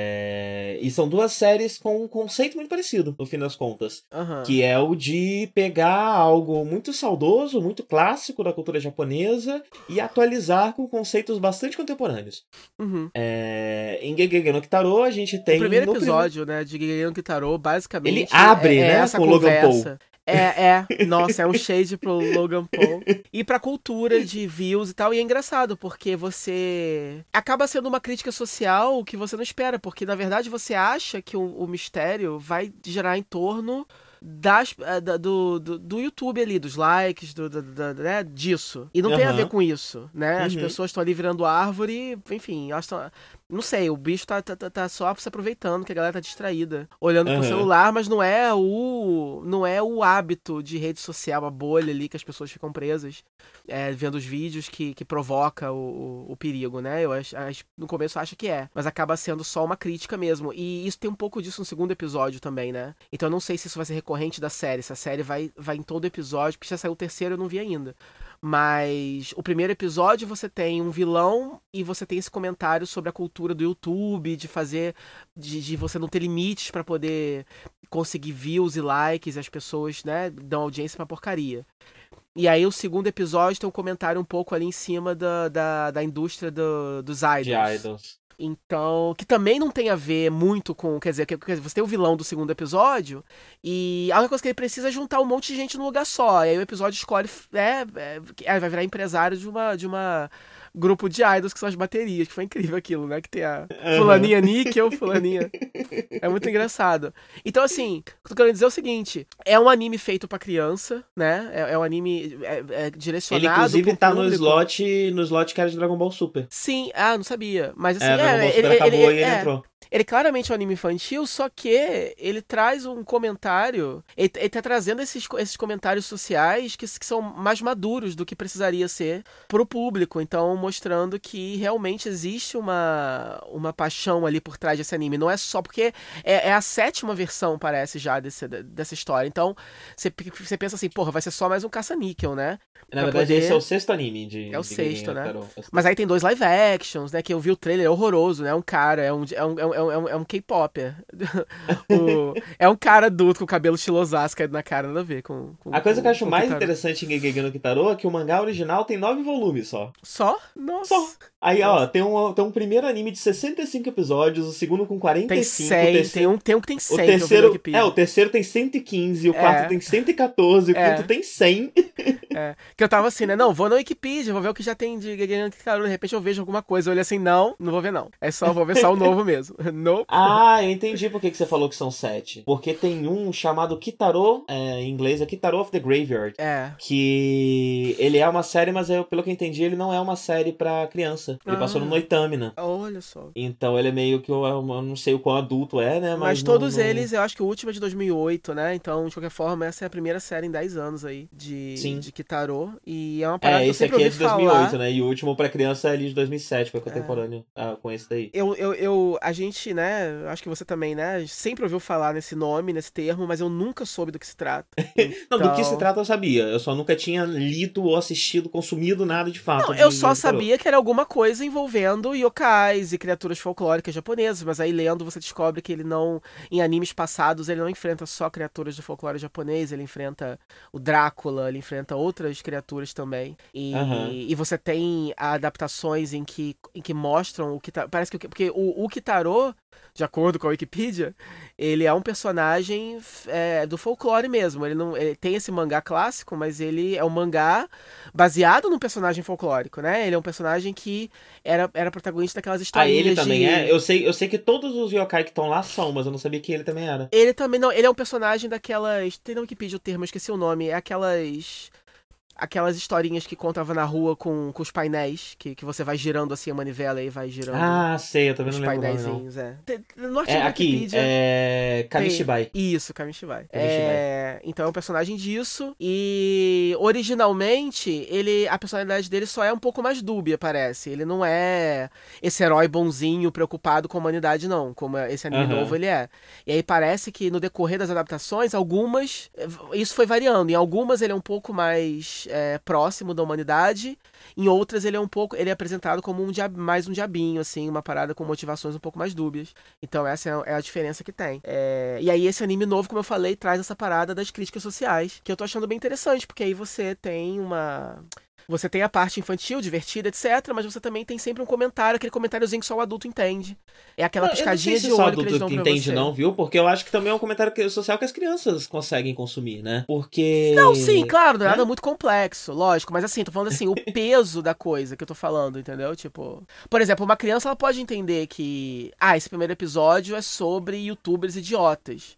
E são duas séries com um conceito muito parecido, no fim das contas. Aham. Que é o de pegar algo muito saudoso, muito clássico da cultura japonesa e atualizar com conceitos bastante contemporâneos. Uhum. É... Em Gegege no Kitaro, a gente tem... o primeiro episódio, né, de Gigante no Kitaro, basicamente. Ele abre, é, é né, essa com o Logan conversa. É, é. Nossa, é um shade pro Logan Paul. E pra cultura de views e tal. E é engraçado, porque você. Acaba sendo uma crítica social que você não espera. Porque, na verdade, você acha que o, o mistério vai gerar em torno das, eh, da- do, do, do YouTube ali, dos likes, do, do- do- né, disso. E não tem a ver com isso, né? As Uhum. pessoas estão ali virando árvore, enfim, elas estão. Não sei, o bicho tá, tá, tá- tá só se aproveitando, que a galera tá distraída. Olhando pro Aham. celular, mas não é o. Não é o hábito de rede social, a bolha ali que as pessoas ficam presas, é, vendo os vídeos que, que provoca o, o, o perigo, né? Eu acho, acho- no começo acha que é. Mas acaba sendo só uma crítica mesmo. E isso tem um pouco disso no segundo episódio também, né? Então eu não sei se isso vai ser recorrente da série. Se a série vai, vai em todo episódio, porque já saiu o terceiro eu não vi ainda. Mas o primeiro episódio você tem um vilão e você tem esse comentário sobre a cultura do YouTube, de fazer. de, de você não ter limites pra poder conseguir views e likes, e as pessoas, né, dão audiência pra porcaria. E aí o segundo episódio tem um comentário um pouco ali em cima da, da, da indústria do- dos idols. De Idols. Então, que também não tem a ver muito com. Quer dizer, que- quer dizer, você tem o vilão do segundo episódio, e a única coisa que ele precisa é juntar um monte de gente num lugar só. E aí o episódio escolhe. É, é, é, vai virar empresário de uma. De uma grupo de idols que são as baterias, que foi incrível aquilo, né? Que tem a fulaninha níquel, fulaninha. É muito engraçado. Então, assim, o que eu tô querendo dizer é o seguinte: é um anime feito pra criança, né? É, é um anime é, é direcionado. Ele, inclusive, tá no slot, no slot que era de Dragon Ball Super. Sim, ah, não sabia. Mas assim, é, Dragon Ball é, Super ele, acabou ele- e ele é, entrou. Ele claramente é um anime infantil, só que ele traz um comentário. Ele, ele tá trazendo esses, esses comentários sociais que, que são mais maduros do que precisaria ser pro público. Então, mostrando que realmente existe uma, uma paixão ali por trás desse anime. Não é só porque é, é a sétima versão, parece, já desse, dessa história. Então, você, pensa assim, porra, vai ser só mais um caça-níquel, né? Na pra verdade, poder- esse é o sexto anime de. É o de sexto, né? Mas aí tem dois live actions, né? Que eu vi o trailer, é horroroso, né? É um cara, é um, é um, é um, é um, é um K-popper. O- é um cara adulto com cabelo estilosaço caído na cara, nada a ver com. com A coisa que eu acho com mais Kitaro. interessante em Gegege no Kitaro é que o mangá original tem nove volumes só. Só? Nossa. Só. Aí, ó, tem um, tem um primeiro anime de 65 episódios, o segundo com 45, Tem o 100, terceiro... tem um, tem um que tem 100 O que eu vi no terceiro, é, o terceiro tem 115, o É. quarto tem 114, o É. quinto tem 100. É, que eu tava assim, né? Não, vou na Wikipedia, vou ver o que já tem de Kitaro. De repente eu vejo alguma coisa. Eu olhei assim, não, não vou ver não. É só, vou ver só o novo mesmo. Nope. Ah, eu entendi por que, que você falou que são sete. Porque tem um chamado Kitaro, é, em inglês é Kitaro of the Graveyard. É. Que ele é uma série, mas eu, pelo que eu entendi, ele não é uma série pra criança. Ele Ah. passou no Noitamina. Olha só. Então ele é meio que, eu, eu não sei o quão adulto é, né? Mas, Mas, todos não- eles, eu acho que o último é de 2008, né? Então, de qualquer forma, essa é a primeira série em 10 anos aí de, Sim. de Kitaro. E é uma parada É, que eu esse sempre aqui é de 2008, falar. né? E o último pra criança é ali de 2007, foi contemporâneo ah, com esse daí. Eu, eu, eu, a gente, né, acho que você também, né, sempre ouviu falar nesse nome, nesse termo, mas eu nunca soube do que se trata. Não, do que Então- se trata eu sabia. Eu só nunca tinha lido ou assistido, consumido nada de fato. Não, de- eu só sabia que era alguma coisa envolvendo yokais e criaturas folclóricas japonesas, mas aí lendo você descobre que ele não, em animes passados, ele não enfrenta só criaturas do folclore japonês, ele enfrenta o Drácula, ele enfrenta outras criaturas também. E, Aham. e você tem adaptações em que, em que mostram o que parece que porque o, o Kitaro, de acordo com a Wikipedia, ele é um personagem é, do folclore mesmo. Ele não ele tem esse mangá clássico, mas ele é um mangá baseado num personagem folclórico, né? Ele é um personagem que era, era protagonista daquelas Ah, historinhas ele também de... é? Eu sei, eu sei que todos os yokai que estão lá são, mas eu não sabia que ele também era. Ele também não, ele é um personagem daquelas, tem na Wikipedia o termo, eu esqueci o nome, é aquelas aquelas historinhas que contava na rua com, com os painéis, que, que você vai girando assim a manivela e vai girando. Ah, sei, eu também não lembro. Os é. No é, aqui, é. Kamishibai. Isso, Kamishibai. É, então é um personagem disso. E originalmente, ele. A personalidade dele só é um pouco mais dúbia, parece. Ele não é esse herói bonzinho, preocupado com a humanidade, não. Como esse anime uhum. novo ele é. E aí parece que no decorrer das adaptações, algumas. Isso foi variando. Em algumas ele é um pouco mais é, próximo da humanidade. Em outras, ele é um pouco. Ele é apresentado como um mais um diabinho, assim, uma parada com motivações um pouco mais dúbias. Então, essa é, é a diferença que tem. É, e aí, esse anime novo, como eu falei, traz essa parada das críticas sociais, que eu tô achando bem interessante, porque aí você tem uma. Você tem a parte infantil, divertida, etc. Mas você também tem sempre um comentário, aquele comentáriozinho que só o adulto entende. É aquela não, piscadinha de olho que eles dão que entende, você. não, viu? Porque eu acho que também é um comentário social que as crianças conseguem consumir, né? Porque. Não, sim, claro, não é né? nada muito complexo, lógico. Mas assim, tô falando assim, o peso da coisa que eu tô falando, entendeu? Tipo. Por exemplo, uma criança ela pode entender que. Ah, esse primeiro episódio é sobre youtubers idiotas.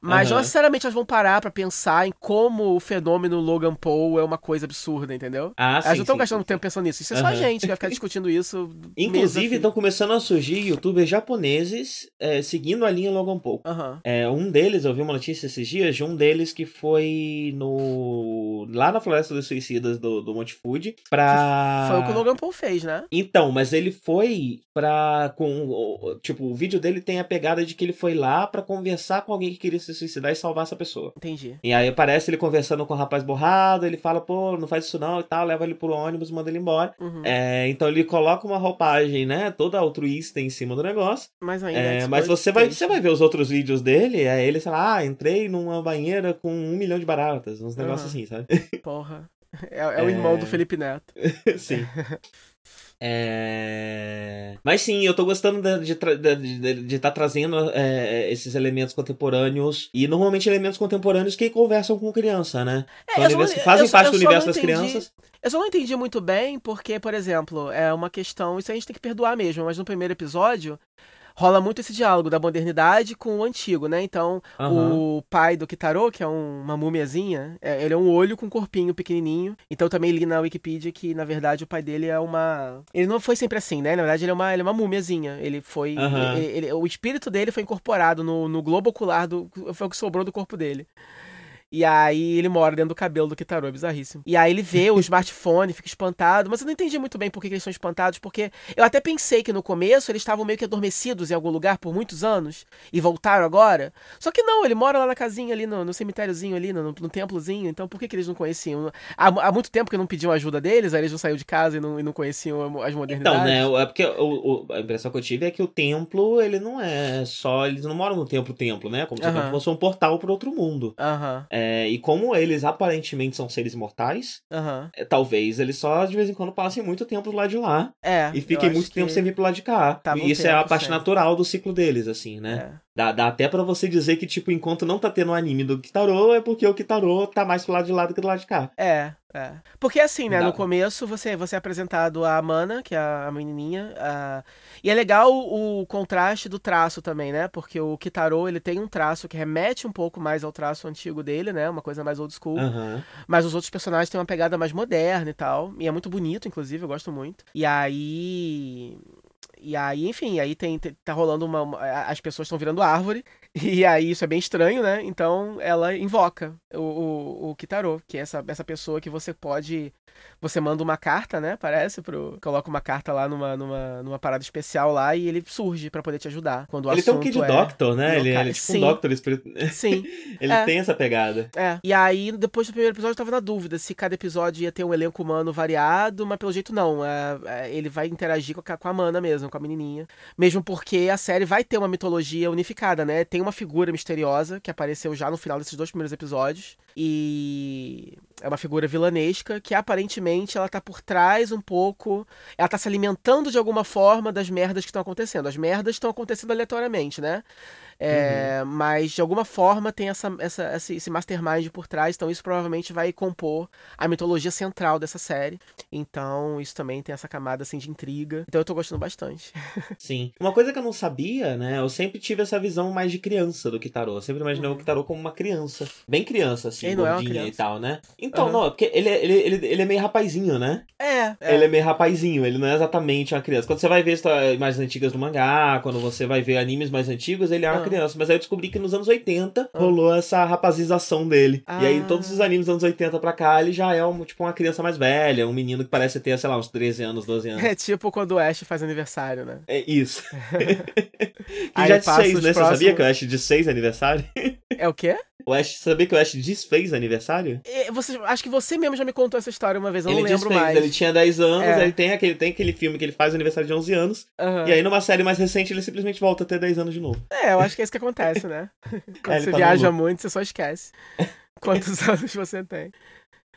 Mas uhum. não necessariamente elas vão parar para pensar em como o fenômeno Logan Paul é uma coisa absurda, entendeu? Ah, elas sim, não estão gastando sim. tempo pensando nisso. Isso é uhum. só a gente que vai ficar discutindo isso. Inclusive, estão começando a surgir youtubers japoneses é, seguindo a linha Logan Paul. Uhum. É, um deles, eu vi uma notícia esses dias de um deles que foi no. lá na Floresta dos Suicidas do, do Monte Fuji pra. Foi o que o Logan Paul fez, né? Então, mas ele foi pra. Com, tipo, o vídeo dele tem a pegada de que ele foi lá para conversar com alguém que queria se suicidar e salvar essa pessoa. Entendi. E aí aparece ele conversando com o rapaz borrado, ele fala, pô, não faz isso não e tal, leva ele pro ônibus, manda ele embora. Uhum. É, então ele coloca uma roupagem, né, toda altruísta em cima do negócio. Mas ainda. É, mas você vai, você vai ver os outros vídeos dele, é ele, sei lá, ah, entrei numa banheira com um milhão de baratas, uns negócios uhum. assim, sabe? Porra. É, é o irmão do é. Felipe Neto. Sim. É... Mas sim, eu tô gostando de estar de, de, de tá trazendo é, esses elementos contemporâneos e normalmente elementos contemporâneos que conversam com criança, né? É, univers... não, fazem eu, parte eu do universo das crianças. Eu só não entendi muito bem, porque, por exemplo, é uma questão. Isso a gente tem que perdoar mesmo, mas no primeiro episódio rola muito esse diálogo da modernidade com o antigo, né? Então, uhum. o pai do Kitaro, que é um, uma múmiazinha, é, ele é um olho com um corpinho pequenininho. Então, também li na Wikipedia que, na verdade, o pai dele é uma... Ele não foi sempre assim, né? Na verdade, ele é uma, ele é uma múmiazinha. Ele foi... Uhum. Ele, ele, o espírito dele foi incorporado no, no globo ocular do... Foi o que sobrou do corpo dele. E aí ele mora dentro do cabelo do Kitaro, é bizarríssimo. E aí ele vê o smartphone, fica espantado, mas eu não entendi muito bem por que, eles são espantados, porque eu até pensei que no começo eles estavam meio que adormecidos em algum lugar por muitos anos e voltaram agora. Só que não, ele mora lá na casinha ali, no, no cemitériozinho ali, no, no, templozinho, então por que, que eles não conheciam? Há, há, muito tempo que não pediam ajuda deles, aí eles não saíram de casa e não, e não conheciam as modernidades. Então, né, é porque o, o, a impressão que eu tive é que o templo, ele não é só, eles não moram no templo-templo, né? Como se uh -huh. fosse um portal para outro mundo. Aham. Uh -huh. é, e como eles aparentemente são seres mortais, uhum. é, talvez eles só de vez em quando passem muito tempo do lado de lá. É. E fiquem muito tempo sem vir pro lado de cá. e isso é a parte natural do ciclo deles, assim, né? É. Dá, dá até para você dizer que, tipo, enquanto não tá tendo o anime do Kitaro, é porque o Kitaro tá mais pro lado de lá do que do lado de cá. É, é. Porque assim, né? Dá. No começo você, você é apresentado a Mana, que é a menininha. A... E é legal o, o, contraste do traço também, né? Porque o Kitaro, ele tem um traço que remete um pouco mais ao traço antigo dele, né? Uma coisa mais old school. Uhum. Mas os outros personagens têm uma pegada mais moderna e tal. E é muito bonito, inclusive, eu gosto muito. E aí. E aí, enfim, aí tem, tá rolando uma as pessoas estão virando árvore. E aí isso é bem estranho, né? Então ela invoca o, o, o Kitaro, que é essa, essa pessoa que você pode você manda uma carta, né? Parece, pro. Coloca uma carta lá numa, numa, numa parada especial lá e ele surge para poder te ajudar. Quando o ele tem um kit de é... Doctor, né? Ele, ele é tipo Sim. um Doctor. Sim. ele é. tem essa pegada. É. E aí, depois do primeiro episódio, eu tava na dúvida se cada episódio ia ter um elenco humano variado, mas pelo jeito não. É, é, ele vai interagir com a, com a Mana mesmo, com a menininha. Mesmo porque a série vai ter uma mitologia unificada, né? Tem uma figura misteriosa que apareceu já no final desses dois primeiros episódios. E é uma figura vilanesca que aparentemente ela tá por trás um pouco. Ela tá se alimentando de alguma forma das merdas que estão acontecendo. As merdas estão acontecendo aleatoriamente, né? É, uhum. Mas de alguma forma tem essa, essa, esse mastermind por trás, então isso provavelmente vai compor a mitologia central dessa série. Então isso também tem essa camada assim de intriga. Então eu tô gostando bastante. Sim. Uma coisa que eu não sabia, né? Eu sempre tive essa visão mais de criança do Kitaro. Eu sempre imaginei uhum. o Kitaro como uma criança. Bem criança, assim, ele gordinha é e tal, né? Então, uhum. não, é porque ele, ele, ele, ele é meio rapazinho, né? É, é. Ele é meio rapazinho, ele não é exatamente uma criança. Quando você vai ver imagens antigas do mangá, quando você vai ver animes mais antigos, ele é uma uhum. Criança. Mas aí eu descobri que nos anos 80 rolou essa rapazização dele. Ah. E aí, todos os animes dos anos 80 pra cá, ele já é um, tipo uma criança mais velha, um menino que parece ter, sei lá, uns 13 anos, 12 anos. É tipo quando o Ash faz aniversário, né? É isso. e já de 6, né? Próximos... Você sabia que o Ash de 6 é aniversário? É o quê? O Ash, sabia que o Ash desfez aniversário? É, você, acho que você mesmo já me contou essa história uma vez, eu ele não lembro desfez, mais. Ele tinha 10 anos, é. ele tem aquele, tem aquele filme que ele faz aniversário de 11 anos, uhum. e aí numa série mais recente ele simplesmente volta a ter 10 anos de novo. É, eu acho que é isso que acontece, né? Quando é, você tá viaja muito, você só esquece quantos anos você tem.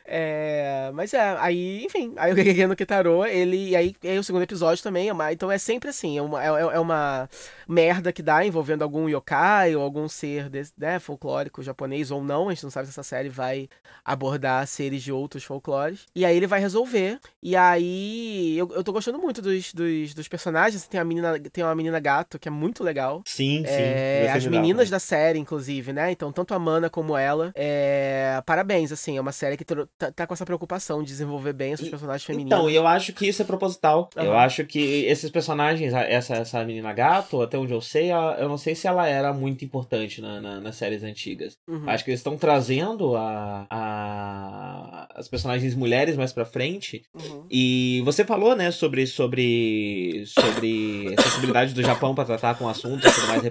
É, mas é, aí, enfim, aí o Gegeno Kitaro, ele. E aí, aí o segundo episódio também, é uma, então é sempre assim, é uma, é, é uma merda que dá envolvendo algum yokai ou algum ser desse, né, folclórico japonês ou não. A gente não sabe se essa série vai abordar seres de outros folclores. E aí ele vai resolver. E aí eu, eu tô gostando muito dos, dos, dos personagens. Tem, a menina, tem uma menina gato que é muito legal. Sim, é, sim. As meninas da série, inclusive, né? Então, tanto a Mana como ela. É, parabéns, assim, é uma série que tá, tá, com essa preocupação de desenvolver bem esses personagens femininos. Então, eu acho que isso é proposital. Uhum. Eu acho que esses personagens, essa, essa menina gato, até onde eu sei, eu não sei se ela era muito importante na, na nas séries antigas. Uhum. Acho que eles estão trazendo a, a, as personagens mulheres mais pra frente. Uhum. E você falou, né, sobre, sobre, sobre acessibilidade do Japão para tratar com assuntos mais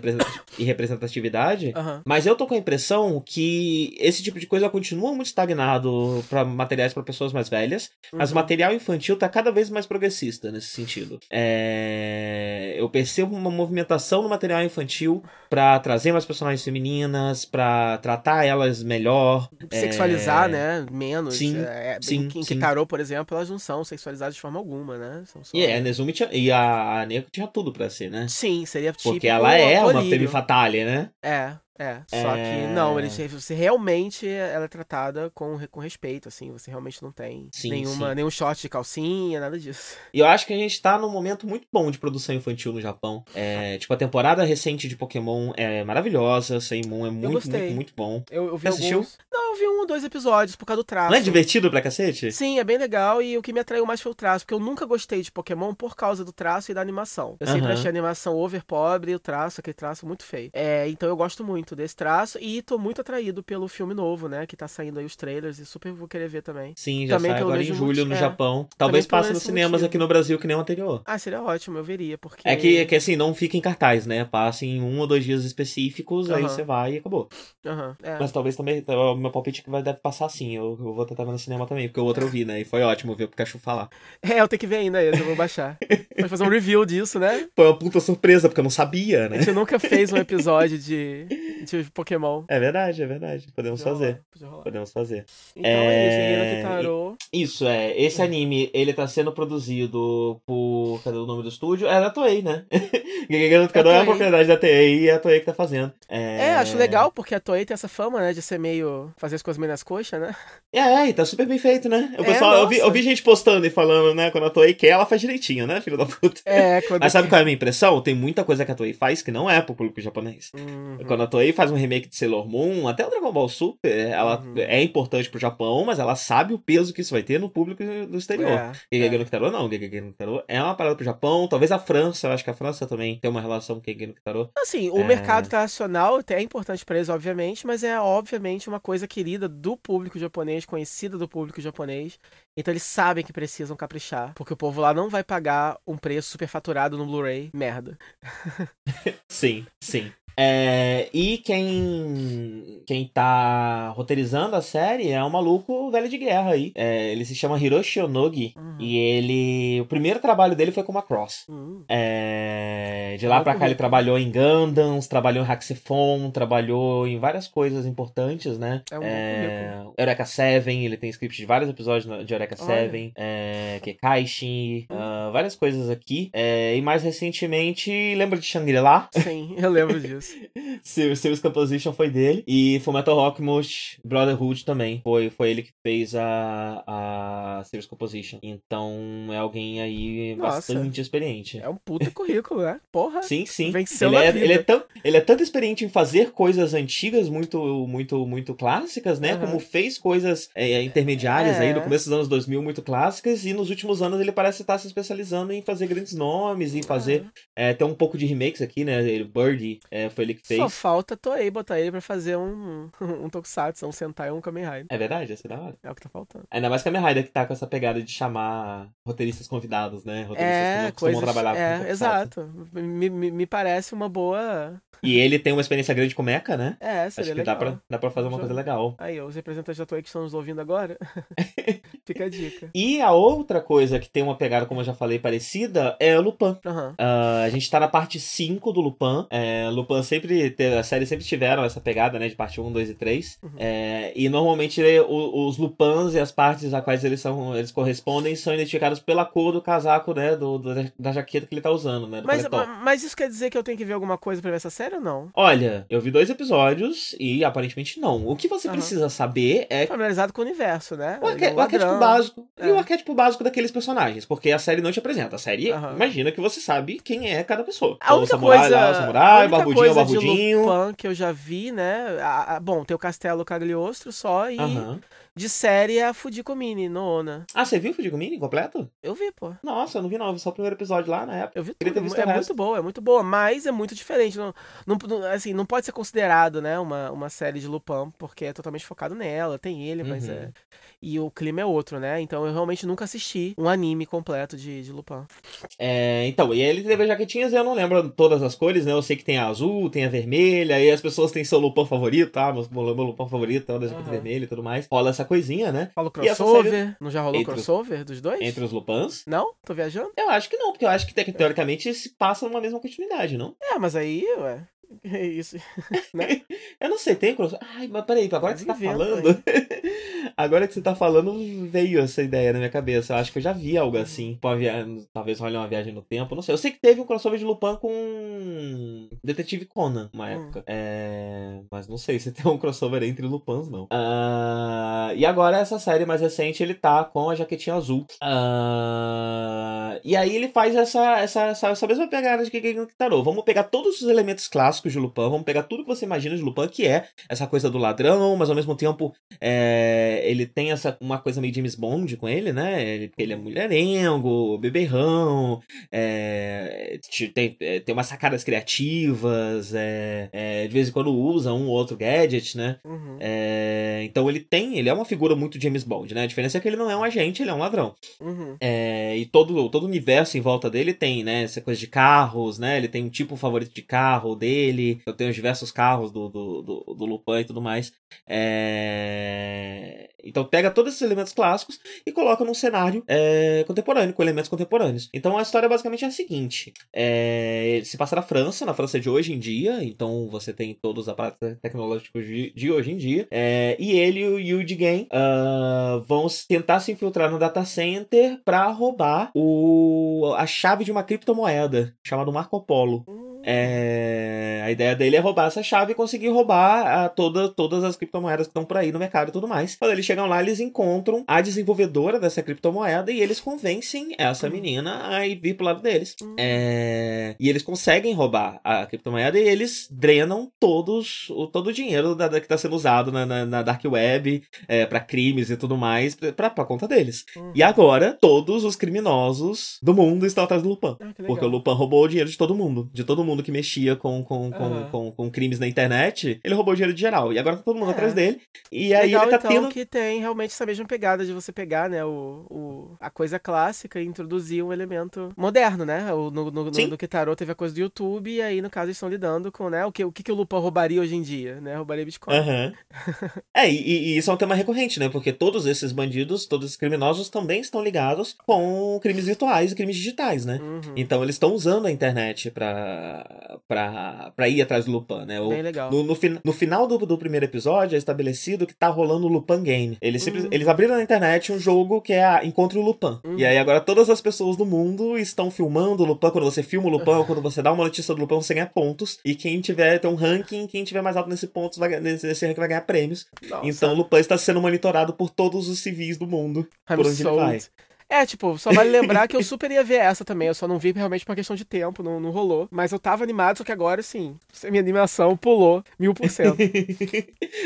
e representatividade. Mas eu tô com a impressão que esse tipo de coisa continua muito estagnado para materiais para pessoas mais velhas. Mas o uhum. material infantil tá cada vez mais progressista nesse sentido. É... Eu percebo uma movimentação no material infantil para trazer mais personagens femininas, para tratar elas melhor. Sexualizar, é... né? Menos. Sim, é, sim, em Kitaro, por exemplo, elas não são sexualizadas de forma alguma, né? São só... E é, a Nezumi tinha, e a, a Neko tinha tudo para ser, né? Sim, seria tipo Porque ela é uma femme fatale, né? É. É, só é... que não, ele, você realmente ela é tratada com, com respeito, assim, você realmente não tem sim, nenhuma, sim. nenhum shot de calcinha, nada disso. E eu acho que a gente tá num momento muito bom de produção infantil no Japão. É, tipo, a temporada recente de Pokémon é maravilhosa, Seimon é muito, muito, muito bom. Eu, eu vi Você assistiu? Alguns... Não, eu vi um ou dois episódios por causa do traço. Não é divertido pra cacete? Sim, é bem legal e o que me atraiu mais foi o traço, porque eu nunca gostei de Pokémon por causa do traço e da animação. Eu sempre achei a animação over pobre e o traço, aquele traço muito feio. É, então eu gosto muito desse traço e tô muito atraído pelo filme novo, né? Que tá saindo aí os trailers e super vou querer ver também. Sim, já também sai agora em julho no é, Japão. Talvez passe nos cinemas motivo. aqui no Brasil que nem o anterior. Ah, seria ótimo, eu veria, porque... É que, é que assim, não fica em cartaz, né? Passe em um ou dois dias específicos, aí você vai e acabou. Uhum, é. Mas talvez também, o meu palpite é que vai, deve passar sim. Eu, eu vou tentar ver no cinema também, porque o outro eu vi, né? E foi ótimo ver o Pikachu falar. É, eu tenho que ver ainda esse, eu vou baixar. Vai fazer um review disso, né? Foi uma puta surpresa, porque eu não sabia, né? A gente nunca fez um episódio de, de Pokémon. É verdade, é verdade. Podemos fazer. Podemos fazer. Então é, é isso, Kitaro. Isso, é. Esse anime, ele tá sendo produzido por. Cadê o nome do estúdio? É da Toei, né? Gigante Kitaro é, é a propriedade da Toei e é a Toei que tá fazendo. É... é... acho legal, porque a Toei tem essa fama, né? De ser meio. fazer as coisas meio nas coxas, né? É, e tá super bem feito, né? O é, pessoal, eu vi, eu vi gente postando e falando, né? Quando a Toei quer, ela faz direitinho, né, filho da puta? É, quando... Mas sabe qual é a minha impressão? Tem muita coisa que a Toei faz que não é pro público japonês. Uhum. Quando a Toei faz um remake de Sailor Moon, até o Dragon Ball Super, ela uhum. é importante pro Japão, mas ela sabe o peso que isso vai ter no público do exterior. É, Gegege é. no Kitaro não, Gegege no Kitaro é uma parada pro Japão, talvez a França, eu acho que a França também tem uma relação com Gegege no Kitaro. Assim, o é... mercado internacional é importante para eles, obviamente, mas é obviamente uma coisa querida do público japonês, conhecida do público japonês. Então eles sabem que precisam caprichar, porque o povo lá não vai pagar um preço superfaturado no Blu-ray. Merda. sim, sim. É, e quem quem tá roteirizando a série é um maluco velho de guerra aí. É, ele se chama Hiroshi Onogi. Uhum. E ele. O primeiro trabalho dele foi com a Cross. Uhum. É, de lá é pra cá ele trabalhou em Gundams, trabalhou em Haxifon, trabalhou em várias coisas importantes, né? É um é, Eureka 7, ele tem script de vários episódios de Eureka 7, é, Kekaishin, uh, uh, várias coisas aqui. É, e mais recentemente, lembra de Shangri-La? Sim, eu lembro disso. Series Composition foi dele. E Fullmetal Alchemist Brotherhood também. Foi, foi ele que fez a, a Series Composition. Então é alguém aí Nossa, bastante experiente. É um puta currículo, né? Porra. Sim, sim. Venceu ele, é, ele, é tão, ele é tanto experiente em fazer coisas antigas muito, muito, muito clássicas, né? Uhum. Como fez coisas é, intermediárias é. aí no começo dos anos 2000 muito clássicas. E nos últimos anos ele parece estar se especializando em fazer grandes nomes, em fazer. Uhum. É, tem um pouco de remakes aqui, né? Birdie é, foi ele que fez. Só falta Toei botar ele pra fazer um, um Tokusatsu, um Sentai ou um Kamen Rider. É verdade, essa é da hora. É o que tá faltando. Ainda mais Kamen Rider que tá com essa pegada de chamar roteiristas convidados, né? Roteiristas é, que não costumam coisas... trabalhar é, com Exato. Me, me, me parece uma boa e ele tem uma experiência grande com Mecha, né? É, seria Acho que legal. Dá pra, dá pra fazer uma coisa legal. Aí, os representantes da Toei que estão nos ouvindo agora, fica a dica. E a outra coisa que tem uma pegada, como eu já falei, parecida, é o Lupin. Uhum. Uh, a gente tá na parte 5 do Lupin. É, Lupin sempre, a série sempre tiveram essa pegada, né, de parte 1, 2 e 3. Uhum. É, e normalmente os Lupins e as partes a quais eles, são, eles correspondem são identificados pela cor do casaco, né, do, do da jaqueta que ele tá usando, né. Mas, mas isso quer dizer que eu tenho que ver alguma coisa pra ver essa série? ou não? Olha, eu vi dois episódios e aparentemente não. O que você uhum. precisa saber é. Familiarizado com o universo, né? O, arque... é o arquétipo básico. É. E o arquétipo básico daqueles personagens. Porque a série não te apresenta. A série uhum. imagina que você sabe quem é cada pessoa. A então, o samurai coisa... lá, o samurai, o barbudinho, é o barbudinho. De Lupin que eu já vi, né? bom, tem o Castelo Cagliostro só e. Uhum de série é a Fujiko Mini, nona. Ah, você viu Fujiko Mini completo? Eu vi, pô. Nossa, eu não vi não, eu vi só o primeiro episódio lá na época. Eu vi tudo, é, é muito boa, é muito boa, mas é muito diferente. Não, não, assim, não pode ser considerado, né, uma, uma série de Lupin, porque é totalmente focado nela, tem ele, mas uhum. é... E o clima é outro, né? Então eu realmente nunca assisti um anime completo de, de Lupin. É, então, e ele teve jaquetinhas, eu não lembro todas as cores, né? Eu sei que tem a azul, tem a vermelha, e as pessoas têm seu Lupin favorito, tá? Meu, meu Lupin favorito é o da jaqueta uhum. vermelha e tudo mais. Rola essa coisinha, né? Fala crossover. Série... Não já rolou entre crossover dos dois? Entre os Lupans? Não? Tô viajando? Eu acho que não, porque eu acho que teoricamente se passa numa mesma continuidade, não? É, mas aí, ué. É isso. né? eu não sei, tem crossover. Ai, mas peraí, agora que você tá falando. agora que você tá falando, veio essa ideia na minha cabeça. Eu acho que eu já vi algo uhum. assim. Talvez role uma viagem no tempo. Não sei. Eu sei que teve um crossover de Lupin com Detetive Conan uma hum. época. Hum. É... Mas não sei se tem um crossover entre Lupins, não. Uh... E agora, essa série mais recente, ele tá com a jaquetinha azul. Uh... E aí ele faz essa, essa, essa, essa mesma pegada de Kikei no Kitaro. Vamos pegar todos os elementos clássicos clássicos de Lupin, vamos pegar tudo que você imagina de Lupin, que é essa coisa do ladrão, mas ao mesmo tempo é, ele tem essa uma coisa meio James Bond com ele, né? Ele, ele é mulherengo, beberrão, é, tem, é, tem umas sacadas criativas, é, é, de vez em quando usa um ou outro gadget, né? Uhum. É, então ele tem, ele é uma figura muito James Bond, né? A diferença é que ele não é um agente, ele é um ladrão. Uhum. E todo, todo o universo em volta dele tem, né? Essa coisa de carros, né? Ele tem um tipo favorito de carro dele dele. Eu tenho diversos carros do, do, do, do Lupin e tudo mais. É... Então pega todos esses elementos clássicos e coloca num cenário é, contemporâneo, com elementos contemporâneos. Então a história basicamente é a seguinte: é, se passa na França, na França de hoje em dia, então você tem todos os aparatos tecnológicos de, de hoje em dia. É, e ele e o Yu Jigen uh, vão tentar se infiltrar no data center para roubar o, a chave de uma criptomoeda chamada Marco Polo. Hum. É, a ideia dele é roubar essa chave e conseguir roubar a toda, todas as criptomoedas que estão por aí no mercado e tudo mais. Quando eles chegam lá, eles encontram a desenvolvedora dessa criptomoeda e eles convencem essa hum. menina a ir vir pro lado deles. Hum. É, e eles conseguem roubar a criptomoeda e eles drenam todos, o, todo o dinheiro da, da que está sendo usado na, na, na Dark Web é, para crimes e tudo mais pra, pra conta deles. Uhum. E agora, todos os criminosos do mundo estão atrás do Lupin. Ah, porque o Lupin roubou o dinheiro de todo mundo. De todo mundo mundo que mexia com, com, com, uhum. com, com, crimes na internet, ele roubou dinheiro de geral. E agora tá todo mundo é. atrás dele. E aí Legal, ele tá então, tendo. que tem realmente essa mesma pegada de você pegar, né, o, o, a coisa clássica e introduzir um elemento moderno, né? O, no, no, no, no teve a coisa do YouTube, e aí, no caso, eles estão lidando com, né, o que, o que, que o Lupin roubaria hoje em dia, né? Roubaria Bitcoin. Uhum. é, e, e, isso é um tema recorrente, né? Porque todos esses bandidos, todos esses criminosos também estão ligados com crimes virtuais e crimes digitais, né? Uhum. Então eles estão usando a internet para pra, pra, pra ir atrás do Lupin, né? Bem legal. No, no, no final do, do primeiro episódio é estabelecido que tá rolando o Lupin Game. Eles, uhum. eles abriram na internet um jogo que é a Encontre o Lupin. Uhum. E aí agora todas as pessoas do mundo estão filmando o Lupin. Quando você filma o Lupin ou quando você dá uma notícia do Lupin, você ganha pontos. E quem tiver tem um ranking, quem tiver mais alto nesse ponto vai, nesse, nesse ranking vai ganhar prêmios. Nossa. Então o Lupin está sendo monitorado por todos os civis do mundo. I'm por onde so ele vai. É, tipo, só vale lembrar que eu super ia ver essa também. Eu só não vi realmente por uma questão de tempo, não, não rolou. Mas eu tava animado, só que agora, sim, minha animação pulou mil por cento.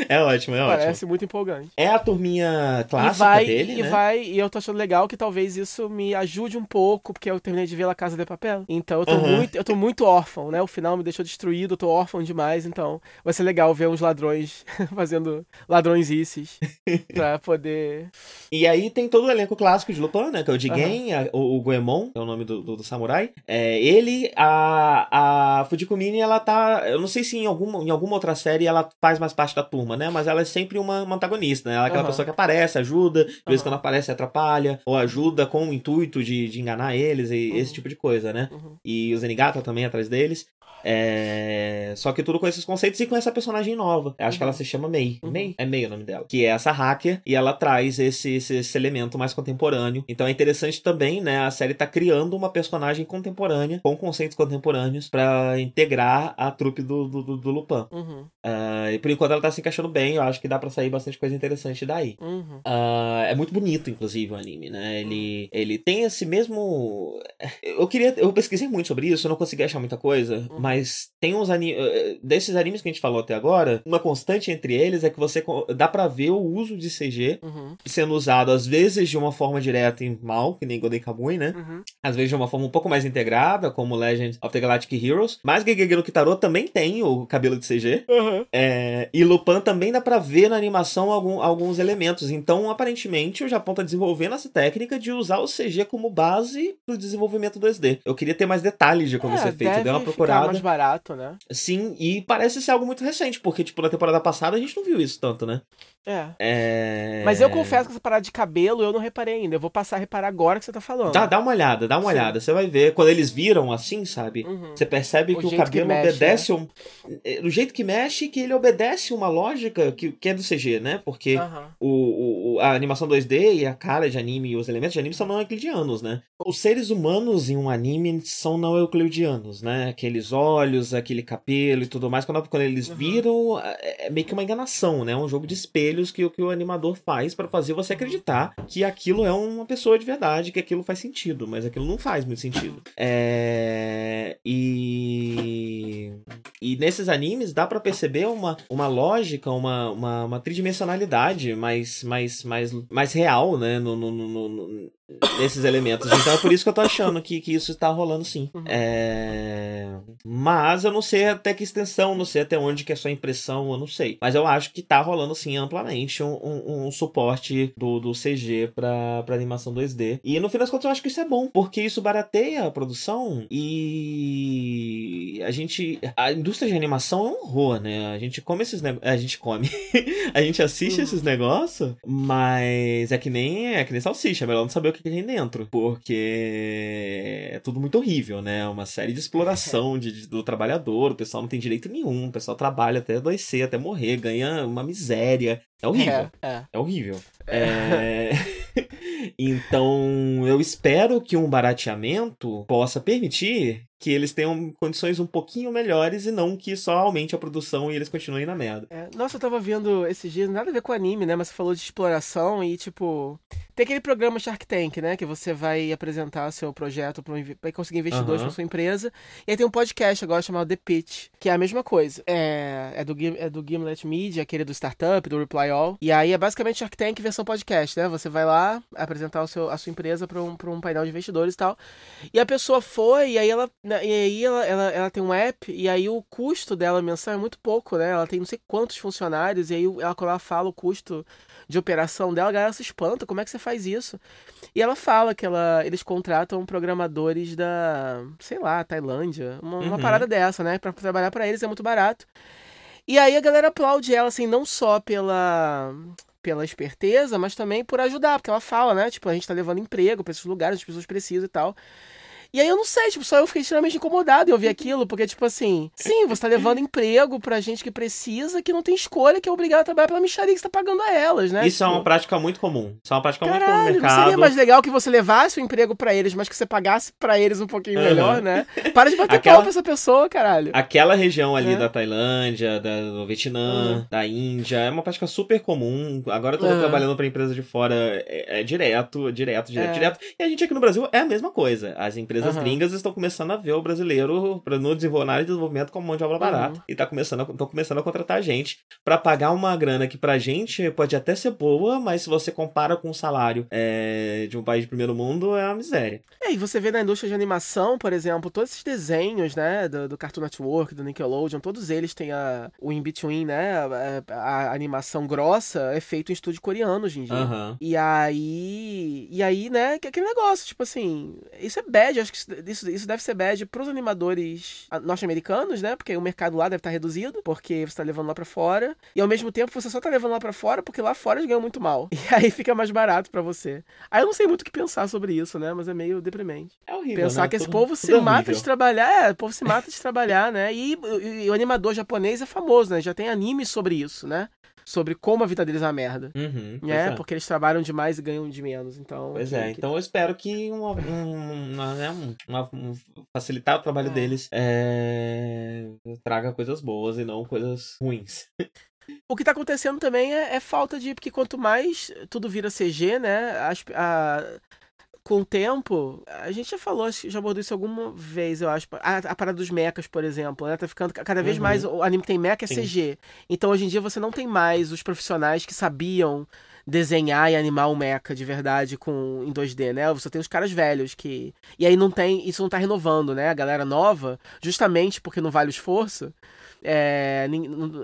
É ótimo, é Parece ótimo. Parece muito empolgante. É a turminha clássica e vai, dele, e né? vai, e eu tô achando legal que talvez isso me ajude um pouco, porque eu terminei de ver La Casa de Papel. Então eu tô, uhum. muito, eu tô muito órfão, né? O final me deixou destruído, eu tô órfão demais, então vai ser legal ver uns ladrões fazendo ladrõesices pra poder... E aí tem todo o elenco clássico de Lupin, né? Que é o Jigen, uhum a, o, o Goemon, é o nome do, do, do, samurai. É, ele, a, a Fujikumini, ela tá. Eu não sei se em alguma, em alguma outra série ela faz mais parte da turma, né? Mas ela é sempre uma, uma antagonista, né? Ela é aquela uhum. pessoa que aparece, ajuda, de vez uhum. quando aparece atrapalha, ou ajuda com o intuito de, de enganar eles e uhum. esse tipo de coisa, né? Uhum. E o Zenigata também atrás deles. É... Só que tudo com esses conceitos e com essa personagem nova. Eu acho uhum. que ela uhum. se chama Mei. Uhum. Mei? É Mei o nome dela. Que é essa hacker e ela traz esse, esse, esse, elemento mais contemporâneo. Então é interessante também, né? A série tá criando uma personagem contemporânea com conceitos contemporâneos para integrar a trupe do, do, do, do Lupin. Uhum. Uh, e por enquanto ela tá se encaixando bem. Eu acho que dá para sair bastante coisa interessante daí. Uh, é muito bonito, inclusive, o anime, né? Ele, ele tem esse mesmo. Eu queria. Eu pesquisei muito sobre isso, eu não consegui achar muita coisa, mas mas tem uns animes. Eh, eh, desses animes que a gente falou até agora, uma constante entre eles é que você dá para ver o uso de CG uhum. sendo usado às vezes de uma forma direta e mal, que nem Golden Kamuy, né? Uhum. Às vezes de uma forma um pouco mais integrada, como Legend of the Galactic Heroes. Mas Gegege no Kitaro também tem o cabelo de CG. Uhum. É, e Lupin também dá pra ver na animação algum, alguns elementos. Então, aparentemente, o Japão tá desenvolvendo essa técnica de usar o CG como base pro desenvolvimento 2D. Eu queria ter mais detalhes de como é, isso é feito. Deu uma procurada barato, né? Sim, e parece ser algo muito recente, porque, tipo, na temporada passada a gente não viu isso tanto, né? É. é. Mas eu confesso que essa parada de cabelo eu não reparei ainda. Eu vou passar a reparar agora que você tá falando. Dá, dá uma olhada, dá uma Sim. olhada. Você vai ver. Quando eles viram assim, sabe? Uhum. Você percebe o que o cabelo que mexe, obedece. Né? Um... É, do jeito que mexe, que ele obedece uma lógica que, que é do CG, né? Porque uhum. o, o, a animação 2D e a cara de anime e os elementos de anime são não euclidianos, né? Os seres humanos em um anime são não euclidianos, né? Aqueles olhos, aquele cabelo e tudo mais. Quando, quando eles uhum. viram, é, é meio que uma enganação, né? Um jogo de espelho espelhos que, que o animador faz para fazer você acreditar que aquilo é uma pessoa de verdade, que aquilo faz sentido, mas aquilo não faz muito sentido. É... E... E nesses animes dá para perceber uma, uma lógica, uma, uma, uma tridimensionalidade mais, mais, mais, mais real, né? No, no, no, no, nesses elementos. Então é por isso que eu tô achando que, que isso tá rolando sim. Uhum. É... Mas eu não sei até que extensão, não sei até onde que é só impressão, eu não sei. Mas eu acho que tá rolando sim amplamente um, um, um suporte do, do CG pra, pra animação 2D. E no fim das contas eu acho que isso é bom, porque isso barateia a produção e a gente. A indústria de animação é um horror, né? A gente come esses negócios. A gente come. a gente assiste uhum. esses negócios, mas é que nem é que nem salsicha, é melhor não saber o que tem dentro. Porque é tudo muito horrível, né? Uma série de exploração de, de, do trabalhador, o pessoal não tem direito nenhum, o pessoal trabalha até adoecer, até morrer, ganha uma miséria. É horrível. É, é. é horrível. É... então, eu espero que um barateamento possa permitir que eles tenham condições um pouquinho melhores e não que só aumente a produção e eles continuem na merda. É, nossa, eu tava vendo esses dias, nada a ver com anime, né? Mas você falou de exploração e, tipo. Tem aquele programa Shark Tank, né? Que você vai apresentar seu projeto para um, conseguir investidores uhum. para sua empresa. E aí tem um podcast agora chamado The Pitch, que é a mesma coisa. É, é, do, é do Gimlet Media, aquele do Startup, do Reply All. E aí é basicamente Shark Tank versão podcast, né? Você vai lá apresentar o seu, a sua empresa para um, um painel de investidores e tal. E a pessoa foi, e aí ela. Né, e aí ela, ela, ela tem um app, e aí o custo dela mensal é muito pouco, né? Ela tem não sei quantos funcionários, e aí ela, quando ela fala o custo de operação dela, a galera se espanta, como é que você faz isso? E ela fala que ela, eles contratam programadores da, sei lá, Tailândia, uma, uhum. uma parada dessa, né? Pra trabalhar para eles é muito barato. E aí a galera aplaude ela, assim, não só pela pela esperteza, mas também por ajudar, porque ela fala, né? Tipo, a gente tá levando emprego para esses lugares, as pessoas precisam e tal. E aí eu não sei, tipo, só eu fiquei extremamente incomodado em ouvir aquilo, porque, tipo assim, sim, você tá levando emprego pra gente que precisa, que não tem escolha, que é obrigado a trabalhar pela micharia que você tá pagando a elas, né? Isso tipo... é uma tipo, prática muito comum. Isso é uma prática Caralho, muito comum no mercado. Não seria mais legal que você levasse o emprego pra eles, mas que você pagasse pra eles um pouquinho uhum. melhor, né? Para de bater Aquela... pau pra essa pessoa, caralho. Aquela região ali é. da Tailândia, da, do Vietnã, uhum. da Índia, é uma prática super comum. Agora eu tô uhum. trabalhando pra empresa de fora, é, é direto, direto, direto, é. direto. E a gente aqui no Brasil é a mesma coisa. As empresas gringas estão começando a ver o brasileiro no desenvolvimento desenvolvimento como mão de obra barata. E tá começando a, tão começando a contratar gente para pagar uma grana que pra gente pode até ser boa, mas se você compara com o salário é, de um país de primeiro mundo, é uma miséria. É, e você vê na indústria de animação, por exemplo, todos esses desenhos, né, do, do Cartoon Network, do Nickelodeon, todos eles têm a, o in-between, né, a, a, animação grossa é feito em estúdio coreano hoje em dia. Uhum. E aí, e aí, né, que aquele negócio, tipo assim, isso é bad, acho que isso, isso deve ser bad pros animadores norte-americanos, né, porque o mercado lá deve estar reduzido, porque você tá levando lá para fora, e ao mesmo tempo você só tá levando lá para fora porque lá fora eles ganham muito mal. E aí fica mais barato para você. Aí eu não sei muito o que pensar sobre isso, né, mas é meio deprimente. É horrível, Pensar né? que esse povo se mata de trabalhar, é, o povo se mata de trabalhar, né, e, e, e o animador japonês é famoso, né, já tem anime sobre isso, né sobre como a vida deles é uma merda. Uhum, né? É. Porque eles trabalham demais e ganham de menos. Então. Pois é, que... então eu espero que uma, uma, né, uma, um, facilitar o trabalho é. deles é, traga coisas boas e não coisas ruins. O que tá acontecendo também é, é, falta de. Porque quanto mais tudo vira CG, né? As, a, com o tempo, a gente já falou, já abordou isso alguma vez, eu acho. A, a parada dos mechas, por exemplo, né? Tá ficando cada vez uhum. mais. O anime tem mecha é Sim. CG. Então hoje em dia você não tem mais os profissionais que sabiam desenhar e animar um mecha de verdade com em 2D, né? Você tem os caras velhos que. E aí não tem. Isso não tá renovando, né? A galera nova, justamente porque não vale o esforço é,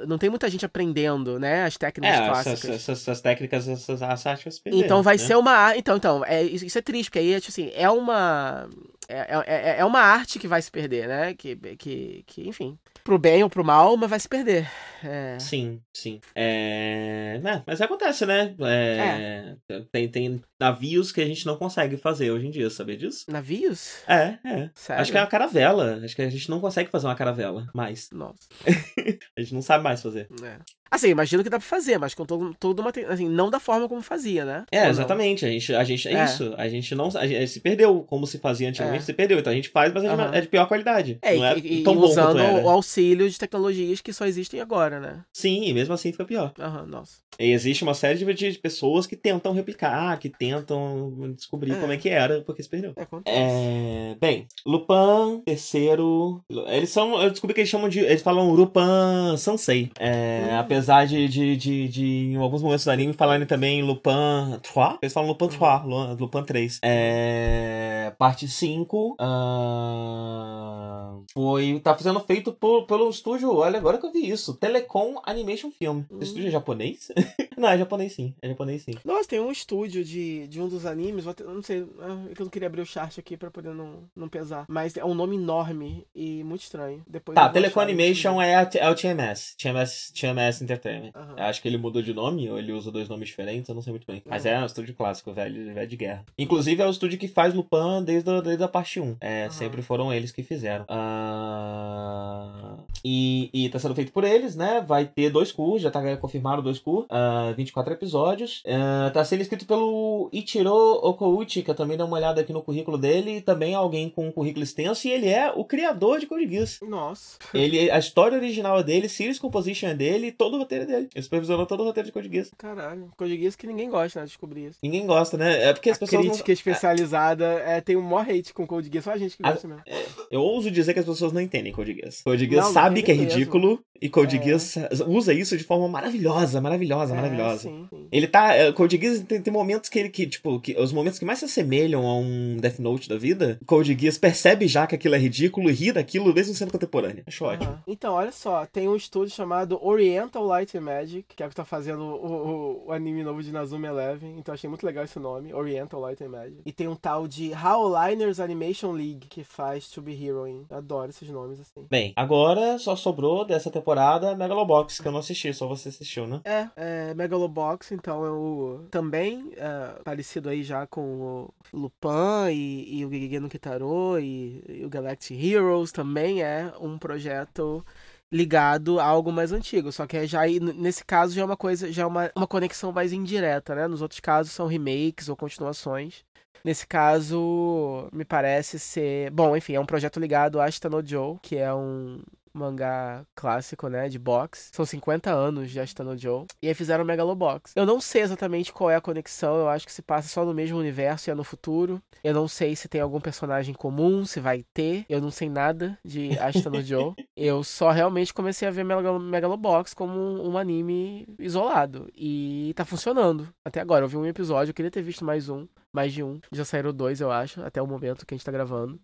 não tem muita gente aprendendo, né? As técnicas é, clássicas. Essas, essas, técnicas, essas, essas perder, Então vai né? ser uma. Então, então, é, isso é triste, porque aí, tipo assim, é uma. É, é, é, é uma arte que vai se perder, né? Que, que, que, enfim, pro bem ou pro mal, mas vai se perder. É... Sim, sim. É... Né, mas acontece, né? É... é. Tem, tem navios que a gente não consegue fazer hoje em dia, sabia disso? Navios? É, é. Sério? Acho que é uma caravela. Acho que a gente não consegue fazer uma caravela mais. Nossa. a gente não sabe mais fazer. É. Assim, imagino que dá pra fazer, mas com todo, toda uma. Assim, não da forma como fazia, né? É, exatamente. A gente, a gente. É, é, isso. A gente não. A gente se perdeu como se fazia antigamente, é. se perdeu. Então a gente faz, mas uhum. é de pior qualidade. É, não é e, tão e bom usando o auxílio de tecnologias que só existem agora, né? Sim, e mesmo assim fica pior. Aham, nossa. E existe uma série de, de pessoas que tentam replicar, que tentam descobrir é. como é que era, porque se perdeu. É, bem, Lupin, terceiro. Eles são. Eu descobri que eles chamam de. Eles falam Lupin Sansei. É, hum. Apesar de, de, de, de, em alguns momentos do anime, falarem também Lupin 3. Eles falam Lupin 3, uhum. Lupin 3. É, parte 5. Uh, foi. Tá sendo feito por, pelo estúdio. Olha, agora que eu vi isso. Telecom Animation Film. Hum. Estúdio é japonês? não, é japonês sim. É japonês sim. Nossa, tem um estúdio de, de um dos animes. Vou não sei. É que eu não queria abrir o chart aqui pra poder não, não pesar. Mas é um nome enorme e muito estranho. Depois tá, Telecom Animation é, a, é o TMS. TMS, TMS Entertainment. Uhum. Acho que ele mudou de nome, ou ele usa dois nomes diferentes, eu não sei muito bem. Mas uhum. é um estúdio clássico, velho, velho de guerra. Inclusive é o estúdio que faz Lupin desde, a, desde a parte 1. É, uhum. Sempre foram eles que fizeram. Uh... E, e tá sendo feito por eles, né? Vai ter dois cursos, já tá confirmado dois cursos. Uh, 24 episódios. Uh, tá sendo escrito pelo Ichiro Okouchi, que eu também dei uma olhada aqui no currículo dele. E também alguém com um currículo extenso. E ele é o criador de Code Geass. Nossa. Ele, a história original é dele, Series Composition é dele e todo o roteiro é dele. Ele supervisionou todo o roteiro de Code Geass. Caralho. Code Geass que ninguém gosta, né? Descobrir isso. Ninguém gosta, né? É porque as a pessoas. crítica não... especializada é, tem um maior hate com Code Geass. Só a gente que gosta a... mesmo. É, eu ouso dizer que as pessoas não entendem Code Geass. Code Geass sabe que é ridículo e Code é. Geass usa isso de forma maravilhosa, maravilhosa, é, maravilhosa. Sim, sim. Ele tá. É, Code Geass tem, tem, momentos que ele, que, tipo, que, os momentos que mais se assemelham a um Death Note da vida, Code Geass percebe já que aquilo é ridículo e ri daquilo mesmo sendo contemporâneo. Acho uhum. ótimo. Então, olha só, tem um estúdio chamado Oriental Light and Magic, que é o que tá fazendo o, o, o anime novo de Nazumi Eleven. Então achei muito legal esse nome, Oriental Light and Magic. E tem um tal de Howliners Animation League, que faz To Be Heroine. adoro esses nomes, assim. Bem, agora só sobrou dessa temporada Megalobox, que eu não assisti, só você assistiu, né? É, é Megalobox, então é o. Também é, parecido aí já com o Lupin e, e o Gigege no Kitaro e, e o Galactic Heroes também é um projeto ligado a algo mais antigo. Só que é já nesse caso já é uma coisa, já é uma, uma conexão mais indireta, né? Nos outros casos são remakes ou continuações. Nesse caso, me parece ser. Bom, enfim, é um projeto ligado a Ashita no Joe, que é um, mangá clássico, né, de box. São 50 anos de Ashita no Joe. E aí fizeram o Megalobox. Eu não sei exatamente qual é a conexão, eu acho que se passa só no mesmo universo e é no futuro. Eu não sei se tem algum personagem comum, se vai ter. Eu não sei nada de Ashita no Joe. Eu só realmente comecei a ver Megalobox como um, um, anime isolado. E tá funcionando. Até agora, eu vi um episódio, eu queria ter visto mais um mais de um. Já saíram dois, eu acho, até o momento que a gente tá gravando.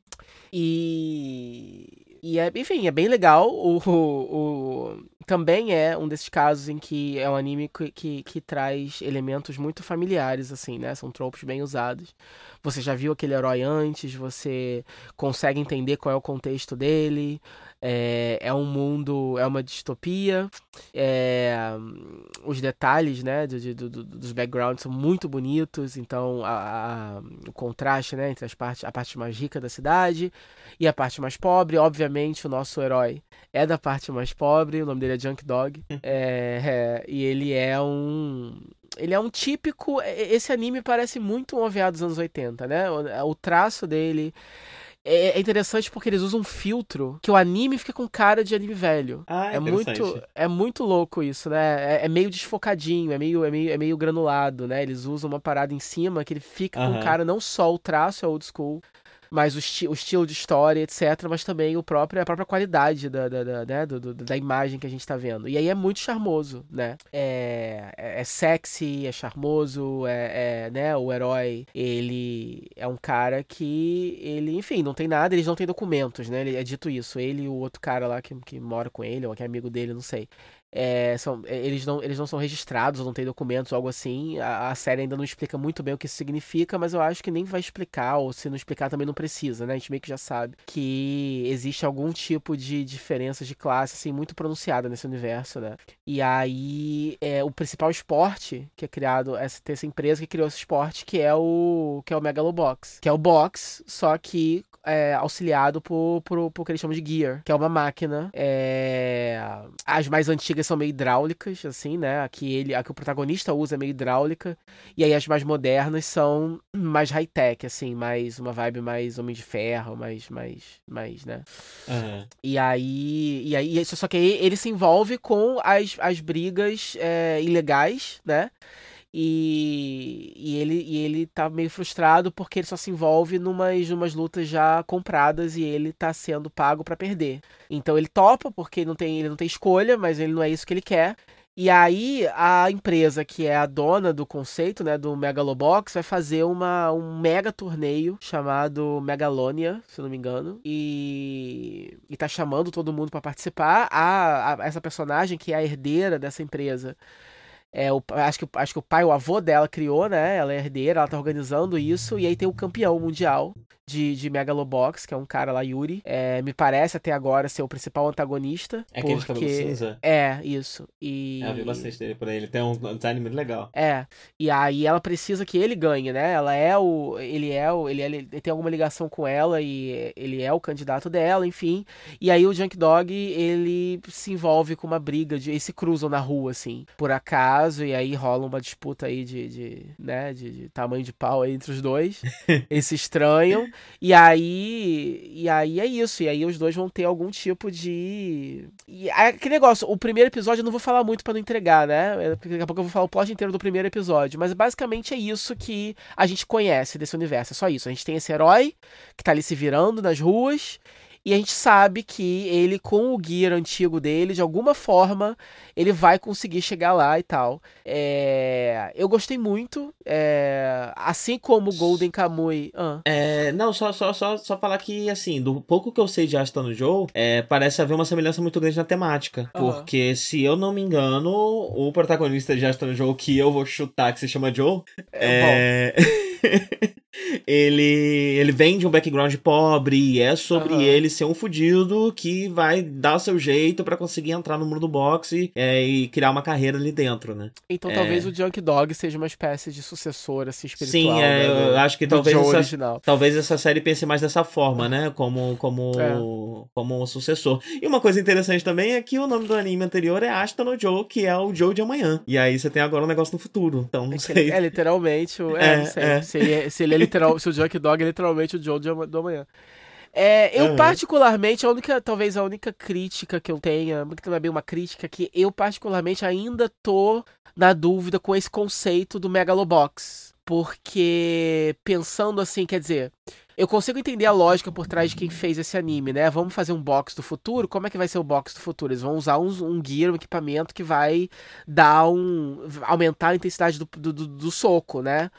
E e é, enfim, é bem legal. O, o, o, também é um desses casos em que é um anime que, que, que, traz elementos muito familiares, assim, né? São tropos bem usados. Você já viu aquele herói antes, você consegue entender qual é o contexto dele. É, é um mundo, é uma distopia. É, os detalhes, né, do, do, do, dos backgrounds são muito bonitos. Então, a, a, o contraste, né, entre as partes, a parte mais rica da cidade e a parte mais pobre. Obviamente, o nosso herói é da parte mais pobre. O nome dele é Junk Dog. é, é, e ele é um ele é um típico. Esse anime parece muito um OVA dos anos 80, né? O, o traço dele é, é interessante porque eles usam um filtro que o anime fica com cara de anime velho. Ah, é muito É muito louco isso, né? É, é, meio desfocadinho, é meio, é, meio, é meio granulado, né? Eles usam uma parada em cima que ele fica com cara não só o traço é old school, mas o, esti o, estilo de história, etc., mas também o próprio, a própria qualidade da, da, da, né? do, do, da imagem que a gente está vendo. E aí é muito charmoso, né? É, é, é sexy, é charmoso, é, é, né? O herói, ele é um cara que ele, enfim, não tem nada, eles não têm documentos, né? Ele, é dito isso. Ele e o outro cara lá que, que mora com ele, ou que é amigo dele, não sei é, são, é, eles, não, eles não são registrados não têm documentos algo assim. A, a, série ainda não explica muito bem o que isso significa, mas eu acho que nem vai explicar, ou se não explicar também não precisa, né? A gente meio que já sabe que existe algum tipo de diferença de classe, assim, muito pronunciada nesse universo, né? E aí, é, o principal esporte que é criado, essa, essa empresa que criou esse esporte, que é o, que é o Megalobox. Que é o box, só que é, auxiliado por, por, por o que eles chamam de gear, que é uma máquina. É... As mais antigas são meio hidráulicas, assim, né? A que, ele, a que o protagonista usa é meio hidráulica. E aí as mais modernas são mais high-tech, assim, mais uma vibe mais Homem de Ferro, mais, mais, mais né? Uhum. E aí, e aí, só que aí ele se envolve com as, as brigas é, ilegais, né? E, e, ele, e ele tá meio frustrado porque ele só se envolve numas, numas lutas já compradas e ele tá sendo pago para perder. Então ele topa porque não tem, ele não tem escolha, mas ele não é isso que ele quer. E aí a empresa que é a dona do conceito, né, do Megalobox, vai fazer uma, um mega torneio chamado Megalonia, se não me engano, e, e tá chamando todo mundo para participar. A, a, essa personagem que é a herdeira dessa empresa é, o, acho, que, acho que o pai, o avô dela criou, né? Ela é herdeira, ela tá organizando isso. E aí tem o campeão mundial de, de Megalobox, que é um cara lá, Yuri. É, me parece até agora ser o principal antagonista. É aquele porque... cabelo cinza? É, isso. E... É, eu vi bastante dele por aí. Ele tem um design muito legal. É. E aí ela precisa que ele ganhe, né? Ela é o. Ele é o. Ele, é, ele tem alguma ligação com ela e ele é o candidato dela, enfim. E aí o Junk Dog, ele se envolve com uma briga de. Eles se cruzam na rua, assim, por acaso, e aí rola uma disputa aí de. de né? De, de tamanho de pau aí entre os dois. eles se estranham. E aí. E aí é isso. E aí os dois vão ter algum tipo de. E aquele negócio, o primeiro episódio eu não vou falar muito para não entregar, né? Daqui a pouco eu vou falar o plot inteiro do primeiro episódio. Mas basicamente é isso que a gente conhece desse universo. É só isso. A gente tem esse herói que tá ali se virando nas ruas. E a gente sabe que ele, com o guia antigo dele, de alguma forma, ele vai conseguir chegar lá e tal. É... Eu gostei muito. É... Assim como o Golden Kamui. Ah. É, não, só, só, só, só falar que, assim, do pouco que eu sei de Asta no Joe, é, parece haver uma semelhança muito grande na temática. Uhum. Porque, se eu não me engano, o protagonista de Asta no Joe, que eu vou chutar, que se chama Joe. É. é... ele, ele vem de um background pobre e é sobre uhum. ele ser um fudido que vai dar o seu jeito para conseguir entrar no mundo do boxe é, e criar uma carreira ali dentro, né? Então é... talvez o Junk Dog seja uma espécie de sucessor, assim, espiritual. Sim, é, né, eu acho que talvez essa, talvez essa série pense mais dessa forma, né? Como, como, é. como um sucessor. E uma coisa interessante também é que o nome do anime anterior é Ashton no Joe, que é o Joe de amanhã. E aí você tem agora um negócio no futuro. Então, não é sei. É literalmente o. É, é. É. Se, ele é, se ele é literal, se o Junk Dog é literalmente o Joe do amanhã. É, eu uhum. particularmente, a única, talvez a única crítica que eu tenha, que não é bem uma crítica, que eu particularmente ainda tô na dúvida com esse conceito do Megalobox. Porque pensando assim, quer dizer, eu consigo entender a lógica por trás de quem fez esse anime, né? Vamos fazer um box do futuro. Como é que vai ser o box do futuro? Eles vão usar um, um gear, um equipamento que vai dar um. aumentar a intensidade do, do, do soco, né?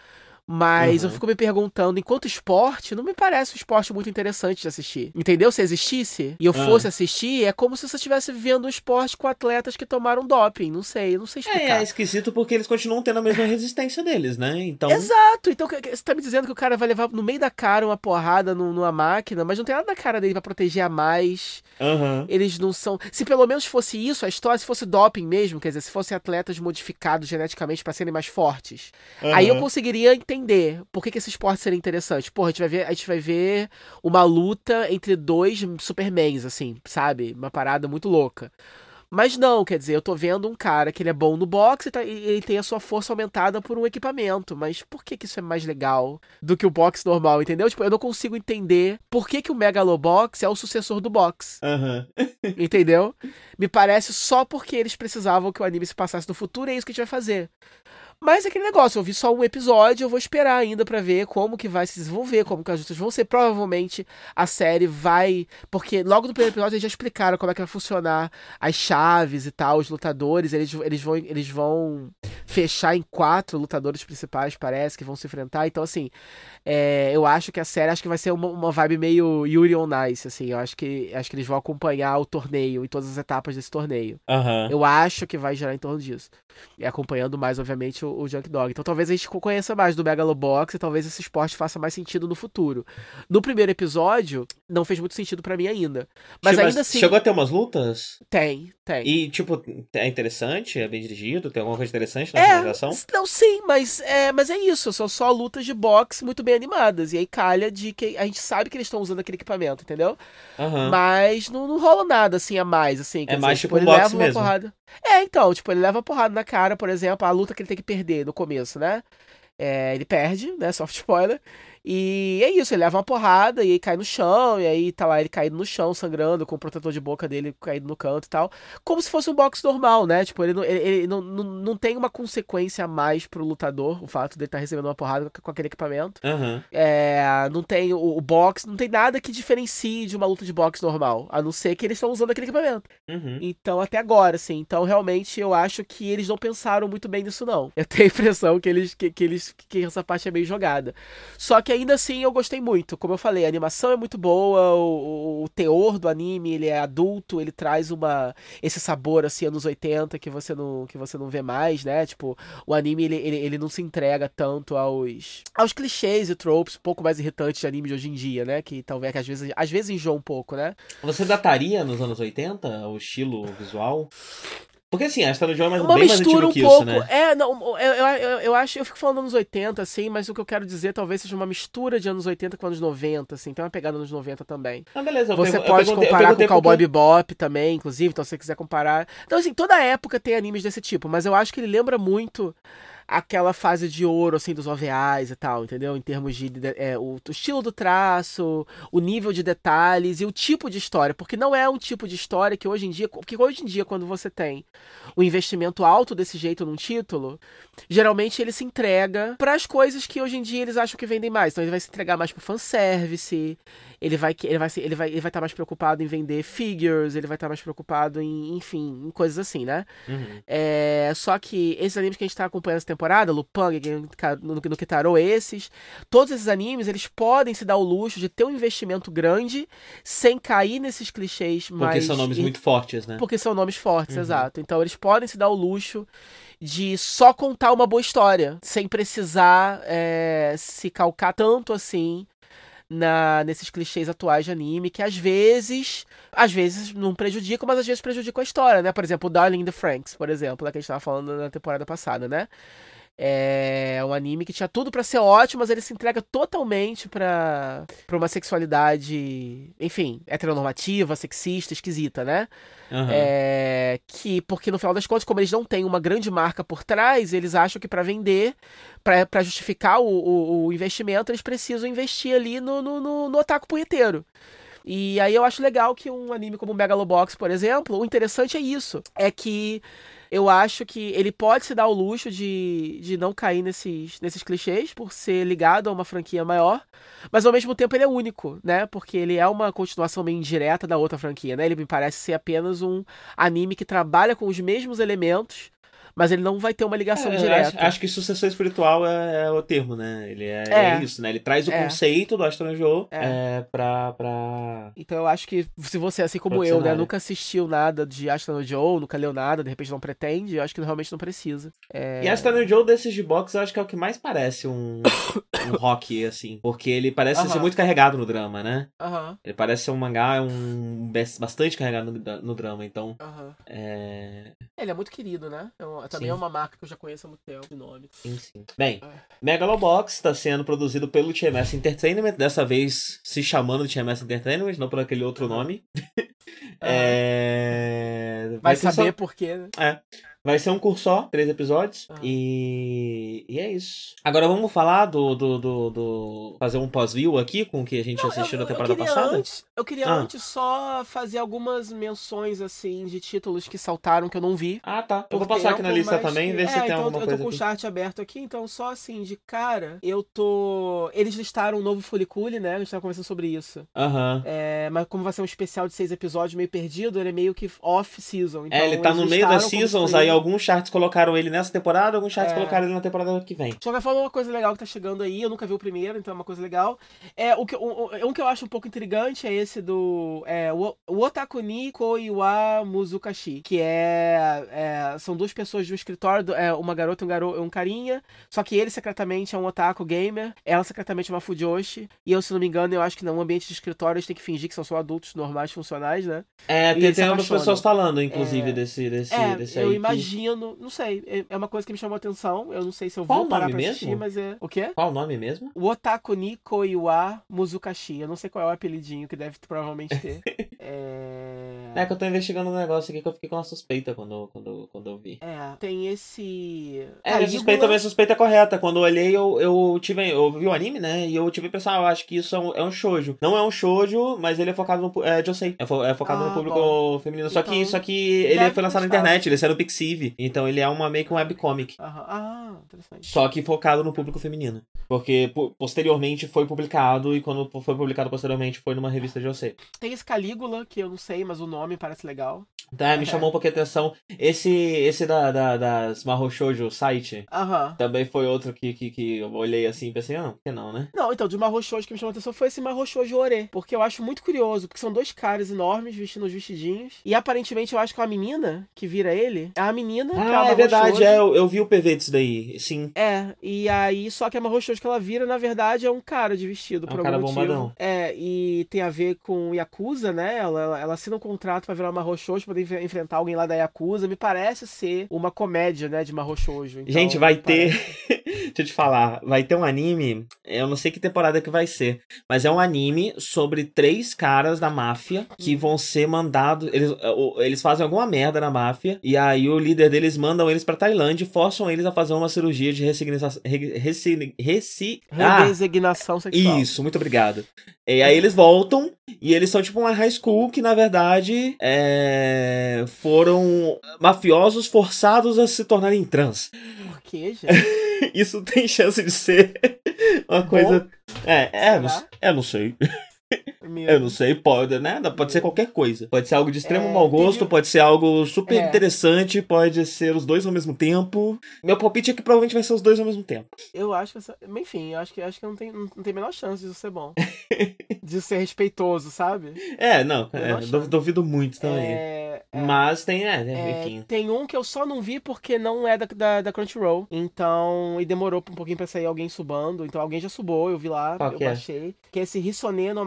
Mas uhum. eu fico me perguntando, enquanto esporte, não me parece um esporte muito interessante de assistir. Entendeu? Se existisse e eu uhum. fosse assistir, é como se você estivesse vendo um esporte com atletas que tomaram doping. Não sei, não sei explicar. É, é esquisito porque eles continuam tendo a mesma resistência deles, né? Então. Exato! Então você tá me dizendo que o cara vai levar no meio da cara uma porrada numa máquina, mas não tem nada na cara dele pra proteger a mais. Uhum. Eles não são. Se pelo menos fosse isso, a história, se fosse doping mesmo, quer dizer, se fossem atletas modificados geneticamente para serem mais fortes, aí eu conseguiria entender entender por que, que esse esporte seria interessante. Porra, a gente vai ver, a gente vai ver uma luta entre dois Supermans, assim, sabe? Uma parada muito louca. Mas não, quer dizer, eu tô vendo um cara que ele é bom no boxe tá, e ele tem a sua força aumentada por um equipamento. Mas por que, que isso é mais legal do que o boxe normal, entendeu? Tipo, eu não consigo entender por que, que o Megalobox é o sucessor do boxe. Uhum. entendeu? Me parece só porque eles precisavam que o anime se passasse no futuro e é isso que a gente vai fazer. Mas é aquele negócio, eu vi só um episódio, eu vou esperar ainda para ver como que vai se desenvolver, como que as lutas vão ser. Provavelmente a série vai. Porque logo no primeiro episódio eles já explicaram como é que vai funcionar as chaves e tal, os lutadores. Eles, eles, vão, eles vão fechar em quatro lutadores principais, parece, que vão se enfrentar. Então, assim, é, eu acho que a série acho que vai ser uma, uma vibe meio Yuri on Ice, assim. Eu acho que, acho que eles vão acompanhar o torneio e todas as etapas desse torneio. Uhum. Eu acho que vai gerar em torno disso. E acompanhando mais, obviamente, o, o Junk Dog. Então talvez a gente conheça mais do Megalobox e talvez esse esporte faça mais sentido no futuro. No primeiro episódio, não fez muito sentido para mim ainda. Mas Chegou, ainda assim. Chegou a ter umas lutas? Tem, tem. E, tipo, é interessante? É bem dirigido? Tem alguma coisa interessante na é, Não, sim, mas é, mas é isso. São só lutas de boxe muito bem animadas. E aí calha de que a gente sabe que eles estão usando aquele equipamento, entendeu? Uhum. Mas não, não rola nada assim a mais, assim. É mais tipo, tipo um boxe mesmo. Porrada. É, então, tipo, ele leva porrada na cara, por exemplo, a luta que ele tem que perder no começo, né? É, ele perde, né? Soft spoiler. E é isso, ele leva uma porrada e aí cai no chão, e aí tá lá ele caído no chão, sangrando, com o protetor de boca dele caído no canto e tal. Como se fosse um boxe normal, né? Tipo, ele não, ele, ele não, não, não tem uma consequência a mais pro lutador, o fato dele estar tá recebendo uma porrada com aquele equipamento. Uhum. É, não tem o, o boxe, não tem nada que diferencie de uma luta de boxe normal, a não ser que eles estão usando aquele equipamento. Uhum. Então, até agora, assim. Então, realmente, eu acho que eles não pensaram muito bem nisso, não. Eu tenho a impressão que eles que, que eles que essa parte é meio jogada. Só que ainda assim eu gostei muito. Como eu falei, a animação é muito boa, o, o teor do anime, ele é adulto, ele traz uma esse sabor assim anos 80 que você não que você não vê mais, né? Tipo, o anime ele, ele, ele não se entrega tanto aos aos clichês e tropes um pouco mais irritantes de anime de hoje em dia, né? Que talvez que às vezes às vezes enjoa um pouco, né? Você dataria nos anos 80 o estilo visual? Porque assim, a Star Joe é mais, uma bem mistura mais um pouco, né? É, não, eu, eu, eu, acho, eu fico falando anos 80, assim, mas o que eu quero dizer talvez seja uma mistura de anos 80 com anos 90, assim, tem uma pegada nos 90 também. Ah, beleza. Você pode comparar com o Cowboy porque... Bebop também, inclusive, então se você quiser comparar. Então, assim, toda época tem animes desse tipo, mas eu acho que ele lembra muito aquela fase de ouro, assim, dos OVAs e tal, entendeu? Em termos de, de é, o, o, estilo do traço, o nível de detalhes e o tipo de história, porque não é um tipo de história que hoje em dia, porque hoje em dia quando você tem o um investimento alto desse jeito num título, geralmente ele se entrega para as coisas que hoje em dia eles acham que vendem mais. Então ele vai se entregar mais pro fanservice, ele vai ele vai ele vai ele vai estar tá mais preocupado em vender figures, ele vai estar tá mais preocupado em, enfim, em coisas assim, né? Uhum. É, só que esses animes que a gente tá acompanhando essa temporada, Lupin, no, no Kitaro, esses. Todos esses animes, eles podem se dar o luxo de ter um investimento grande sem cair nesses clichês mais... Porque são nomes muito fortes, né? Porque são nomes fortes, uhum. exato. Então eles podem se dar o luxo de só contar uma boa história, sem precisar é, se calcar tanto assim na, nesses clichês atuais de anime, que às vezes, às vezes não prejudicam, mas às vezes prejudicam a história, né? Por exemplo, Darling the Franks, por exemplo, né, que a gente tava falando na temporada passada, né? É um anime que tinha tudo para ser ótimo, mas ele se entrega totalmente pra, pra uma sexualidade, enfim, heteronormativa, sexista, esquisita, né? Uhum. É, que, porque no final das contas, como eles não têm uma grande marca por trás, eles acham que para vender, para justificar o, o, o, investimento, eles precisam investir ali no, no, no, no otaku punheteiro. E aí eu acho legal que um anime como Megalobox, por exemplo, o interessante é isso. É que eu acho que ele pode se dar o luxo de, de não cair nesses, nesses clichês por ser ligado a uma franquia maior, mas ao mesmo tempo ele é único, né? Porque ele é uma continuação meio indireta da outra franquia, né? Ele me parece ser apenas um anime que trabalha com os mesmos elementos mas ele não vai ter uma ligação é, direta. Acho, acho, que sucessor espiritual é, é, o termo, né? Ele é, é. é isso, né? Ele traz o é. conceito do Astro Joe é. pra, pra. Então eu acho que se você, assim como eu, né, nunca assistiu nada de Astro Joe, nunca leu nada, de repente não pretende, eu acho que realmente não precisa. É... E Astro Joe desses de box, eu acho que é o que mais parece um, um rock, assim. Porque ele parece uh -huh. ser muito carregado no drama, né? Uh -huh. Ele parece ser um mangá um bastante carregado no, no drama, então. Uh -huh. é... Ele é muito querido, né? É também sim. é uma marca que eu já conheço há muito tempo de nome. Sim, sim. Bem, é. Megalobox está sendo produzido pelo TMS Entertainment, dessa vez se chamando de TMS Entertainment, não por aquele outro nome. é... Vai, Vai saber só... por quê, né? É. Vai ser um curso só, três episódios. Ah. E... e é isso. Agora vamos falar do. do, do, do... fazer um pós-view aqui com o que a gente Não, assistiu eu, na temporada passada? Antes, eu queria ah. antes só fazer algumas menções, assim, de títulos que saltaram que eu não vi. Ah, tá. Eu vou passar tempo, aqui na lista também e ver é, se tem então, alguma coisa. Eu tô com o chat aberto aqui, então só assim, de cara, eu tô. Eles listaram um novo Fulicule, né? A gente tava conversando sobre isso. Aham. Uhum. É, mas como vai ser um especial de seis episódios meio perdido, ele é meio que off-season. Então, é, ele tá no meio das seasons, aí alguns charts colocaram ele nessa temporada, alguns charts é. colocaram ele na temporada que vem. De qualquer forma, uma coisa legal que tá chegando aí, eu nunca vi o primeiro, então é uma coisa legal. É, o que, um, um que eu acho um pouco intrigante é esse do é, Otakuni Koiwa Muzukashi, que é, é, são duas pessoas de um escritório, é, uma garota e um, garo, um carinha, só que ele secretamente é um otaku gamer, ela secretamente é uma fujoshi, e eu, se não me engano, eu acho que no ambiente de escritório eles têm que fingir que são só adultos normais, funcionais, né? É, tem, tem algumas pessoas falando, inclusive, é, desse, desse, é, desse aí. Eu imagino, não sei. É, é uma coisa que me chamou a atenção. Eu não sei se eu vou parar pra mesmo? assistir, mas é. O quê? Qual o nome mesmo? O Otaku ni Koiwa Muzukashi. Eu não sei qual é o apelidinho que deve provavelmente ter. é... é que eu tô investigando um negócio aqui que eu fiquei com uma suspeita quando, quando, quando eu vi. É, tem esse. É, minha suspeita, minha suspeita é correta. Quando eu olhei, eu, eu tive. Eu vi o anime, né? E eu tive a impressão, ah, eu acho que isso é um, é um shoujo. Não é um shoujo, mas ele é focado no. É, eu sei. É, fo, é focado ah, no público bom. feminino. Só então, que, só que ele foi lançado na internet, ele saiu no Pixiv. Então ele é uma meio que um webcomic. Ah, interessante. Só que focado no público feminino. Porque posteriormente foi publicado e quando foi publicado posteriormente foi numa revista de você. Tem esse Calígula, que eu não sei, mas o nome parece legal. Tá, me é. chamou um pouquinho a atenção. Esse, esse da, da, das Mahou Shoujo site Aham. também foi outro que, que, que eu olhei assim e pensei, ah, por que não, né? Não, então, de Mahou Shoujo que me chamou a atenção foi esse Mahou Shoujo Ore. Porque eu acho muito curioso, porque são dois caras enormes vestindo os vestidinhos. E aparentemente eu acho que a menina que vira ele é a menina. Ah, é, é verdade, é, eu, eu, vi o PV disso daí, sim. É, e aí, só que a Mahou Shoujo que ela vira, na verdade, é um cara de vestido. É um por cara algum bombadão. Motivo. É, e tem a ver com Yakuza, né? Ela, ela, ela assina um contrato pra virar uma Mahou Shoujo, pra poder enfrentar alguém lá da Yakuza, me parece ser uma comédia, né, de Mahou Shoujo. Então, Gente, vai ter... Deixa eu te falar, vai ter um anime, eu não sei que temporada que vai ser, mas é um anime sobre três caras da máfia que vão ser mandados, eles, eles fazem alguma merda na máfia, e aí o líder deles mandam eles pra Tailândia e forçam eles a fazer uma cirurgia de ressignização... Resi, ah, Redesignação sexual. Isso, muito obrigado. E aí eles voltam e eles são tipo uma high school que, na verdade, é... foram mafiosos forçados a se tornarem trans. Por que, gente? Isso tem chance de ser uma coisa. Bom, é, é, não, é, não sei. Medo. Eu não sei, pode, né? Pode ser qualquer coisa. Pode ser algo de extremo é, mau gosto, teve... pode ser algo super é. interessante, pode ser os dois ao mesmo tempo. Meu palpite é que provavelmente vai ser os dois ao mesmo tempo. Eu acho que. Enfim, eu acho que, acho que não, tem, não tem a menor chance de ser bom. de ser respeitoso, sabe? É, não. É, duvido muito também. É, é, Mas tem, é, né, é, enfim. Tem um que eu só não vi porque não é da, da, da Crunchyroll. Então. E demorou um pouquinho pra sair alguém subando. Então alguém já subou, eu vi lá, Qual eu baixei. Que é esse Hisone no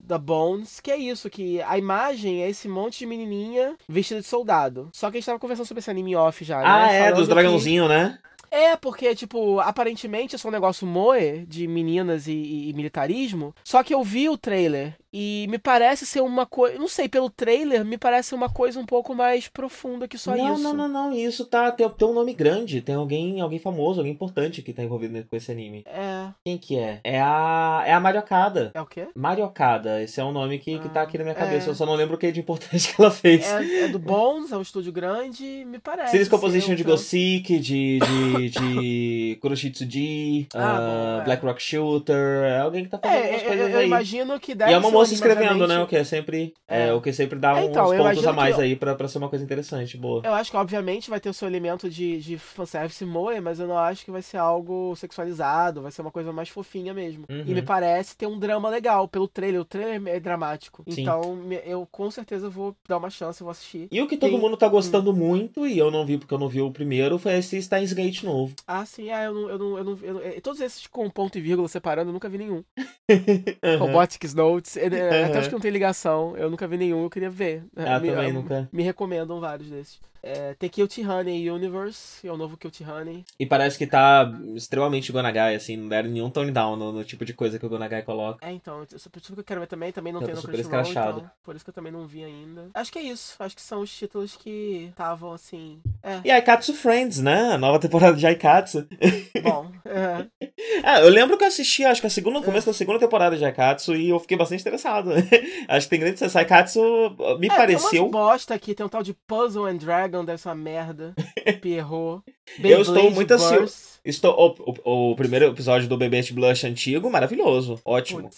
Da Bones. Que é isso, que a imagem é esse monte de menininha vestida de soldado. Só que a gente tava conversando sobre esse anime off já. Ah, né? é, Falando dos dragãozinhos, que... né? É, porque, tipo, aparentemente é só um negócio moe de meninas e, e, e, militarismo. Só que eu vi o trailer e me parece ser uma coisa. Não sei, pelo trailer, me parece uma coisa um pouco mais profunda que só não, isso. Não, não, não, não. Isso tá. Tem, tem um nome grande. Tem alguém alguém famoso, alguém importante que tá envolvido com esse anime. É. Quem que é? É a. É a Mariocada. É o quê? Mariocada. Esse é um nome que, ah, que tá aqui na minha cabeça. É. Eu só não lembro o que é de importante que ela fez. É, é do Bones, é um estúdio grande, me parece. Series Composition de Gosik, de. de, de Kuroshitsuji, ah, uh, Black Rock Shooter. É alguém que tá fazendo é, coisas eu, eu imagino que deve E é uma moça escrevendo, né? O que é sempre. É. é. o que sempre dá é, então, uns pontos a mais aí pra, pra ser uma coisa interessante, boa. Eu acho que, obviamente, vai ter o seu elemento de, de fanservice moe, mas eu não acho que vai ser algo sexualizado, vai ser uma coisa mais fofinha mesmo. Uhum. E me parece ter um drama legal pelo trailer. O trailer é dramático. Sim. Então, eu com certeza vou dar uma chance, vou assistir. E o que todo Tem... mundo tá gostando hum. muito, e eu não vi porque eu não vi o primeiro, foi esse Steins Gate novo. Ah, sim, ah, eu não. Eu não, eu não, eu não é, todos esses com ponto e vírgula separando, eu nunca vi nenhum. uhum. Robotics Notes, uhum. até acho que não tem ligação, eu nunca vi nenhum, eu queria ver. Ah, me, também nunca. Me recomendam vários desses. É, tem Kill Honey Universe, é o novo Kill Honey. E parece que tá extremamente Gonagai, assim, não deram nenhum tone down no, no, tipo de coisa que o Gonagai coloca. É, então, isso por isso que eu quero ver também, também não eu tem no Crunchyroll, então, por isso que eu também não vi ainda. Acho que é isso, acho que são os títulos que estavam, assim, é. E Aikatsu Friends, né? A nova temporada de Aikatsu. Bom, é. é. eu lembro que eu assisti, acho que a segunda, no começo da segunda temporada de Aikatsu e eu fiquei bastante interessado. acho que tem grande sensação. Aikatsu me é, pareceu... Tem bosta aqui, tem um tal de Puzzle and Dragon Dragon uma merda. Pierrot. eu estou muito ansioso. Estou, o, o, primeiro episódio do Bebê Blush antigo, maravilhoso. Ótimo.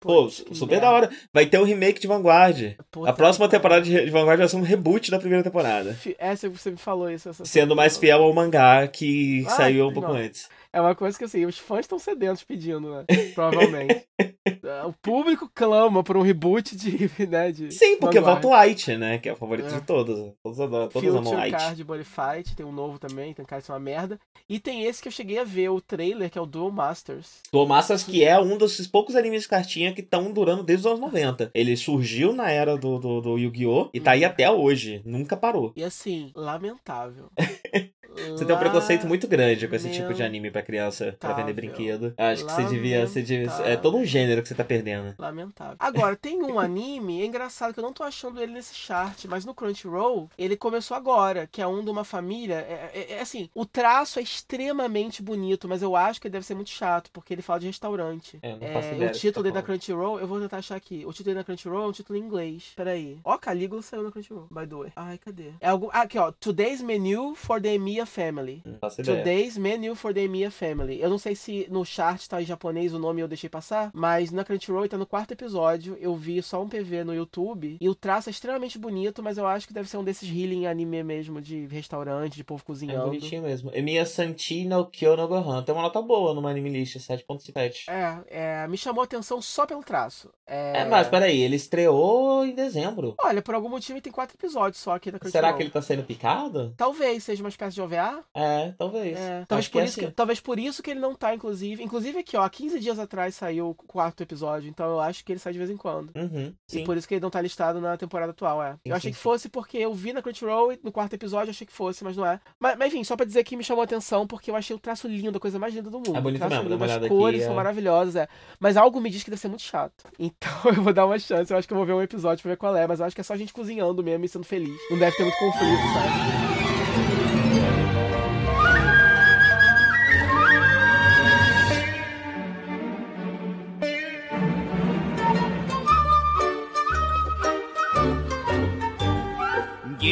Pô, super da hora. Vai ter um remake de Vanguard. Puta a próxima temporada de, de Vanguard vai ser um reboot da primeira temporada. Essa você me falou isso. Sendo mais fiel ao mangá que ah, saiu um pouco não. antes. É uma coisa que assim, os fãs estão sedentos pedindo, né? Provavelmente. o público clama por um reboot de, né, de Sim, porque volta o White, né? Que é o favorito é. de todos. Todos adoram, todos amam White. Card Body Fight, tem um novo também, tem cara que é uma merda. E tem esse que eu cheguei a ver, o trailer, que é o Duel Masters. Duel Masters, que é um dos poucos animes de cartinha que estão durando desde os anos 90. Ele surgiu na era do, do, do Yu-Gi-Oh! e tá aí uhum. até hoje. Nunca parou. E assim, lamentável. Você tem um preconceito muito grande com esse tipo de anime pra criança, pra vender brinquedo. Acho que você devia, você devia. É todo um gênero que você tá perdendo. Lamentável. Agora, tem um anime, é engraçado que eu não tô achando ele nesse chart, mas no Crunchyroll, ele começou agora, que é um de uma família. É, é, é assim, o traço é extremamente bonito, mas eu acho que ele deve ser muito chato, porque ele fala de restaurante. É, não faço é, ideia o título dele da Crunchyroll, eu vou tentar achar aqui. O título dele da Crunchyroll é um título em inglês. Peraí. Ó, Calígula saiu na Crunchyroll, by the way. Ai, cadê? É algo. aqui, ó. Today's Menu for the Emiya Family. Today's Menu for the Emiya Family. Eu não sei se no chart tá em japonês o nome eu deixei passar, mas na Crunchyroll tá no quarto episódio. Eu vi só um PV no YouTube e o traço é extremamente bonito, mas eu acho que deve ser um desses healing anime mesmo, de restaurante, de povo cozinhando. É bonitinho mesmo. Emiya Santino Kyono Gohan. Tem uma nota boa no anime list, 7.7. É, é, me chamou a atenção só pelo traço. É... é, mas peraí, ele estreou em dezembro. Olha, por algum motivo tem quatro episódios só aqui na Crunchyroll. Será que ele tá sendo picado? Talvez seja uma espécie de OVA. É, talvez. É, talvez, por é isso assim. que, talvez por isso que ele não tá, inclusive. Inclusive aqui, ó, há 15 dias atrás saiu o quarto episódio, então eu acho que ele sai de vez em quando. Uhum, e por isso que ele não tá listado na temporada atual, é. Sim, eu achei sim, que fosse porque eu vi na Crunchyroll e no quarto episódio eu achei que fosse, mas não é. Mas, mas, enfim, só pra dizer que me chamou a atenção porque eu achei o traço lindo, a coisa mais linda do mundo. É bonito mesmo, lindo, as cores aqui, são é... maravilhosas, é. Mas algo me diz que deve ser muito chato. Então eu vou dar uma chance, eu acho que eu vou ver um episódio pra ver qual é, mas eu acho que é só a gente cozinhando mesmo e sendo feliz. Não deve ter muito conflito, sabe?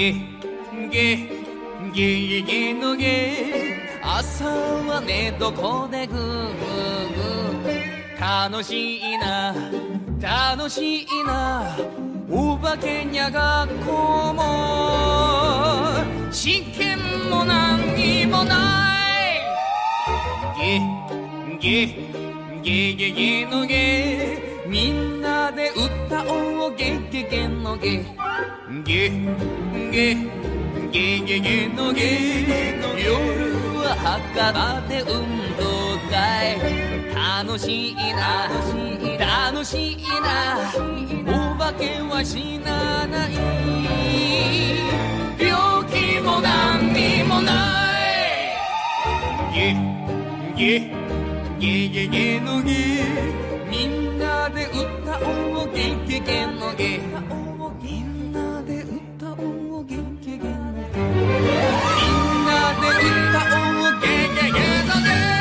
ゲゲゲゲのゲ朝はねどこでグーグーグー楽しいな楽しいなお化けにゃ学校も試験も何にもないゲゲゲゲゲのゲみんなで歌おうゲゲゲのゲ。ゲゲゲゲゲのゲ。夜は墓場で運動会。楽しいな。楽しいな。お化けは死なない。病気も何にもない。ゲゲゲゲゲのゲ。で歌おう元気元のみんなで歌おう元気元の芸みんなで歌おう元気んの芸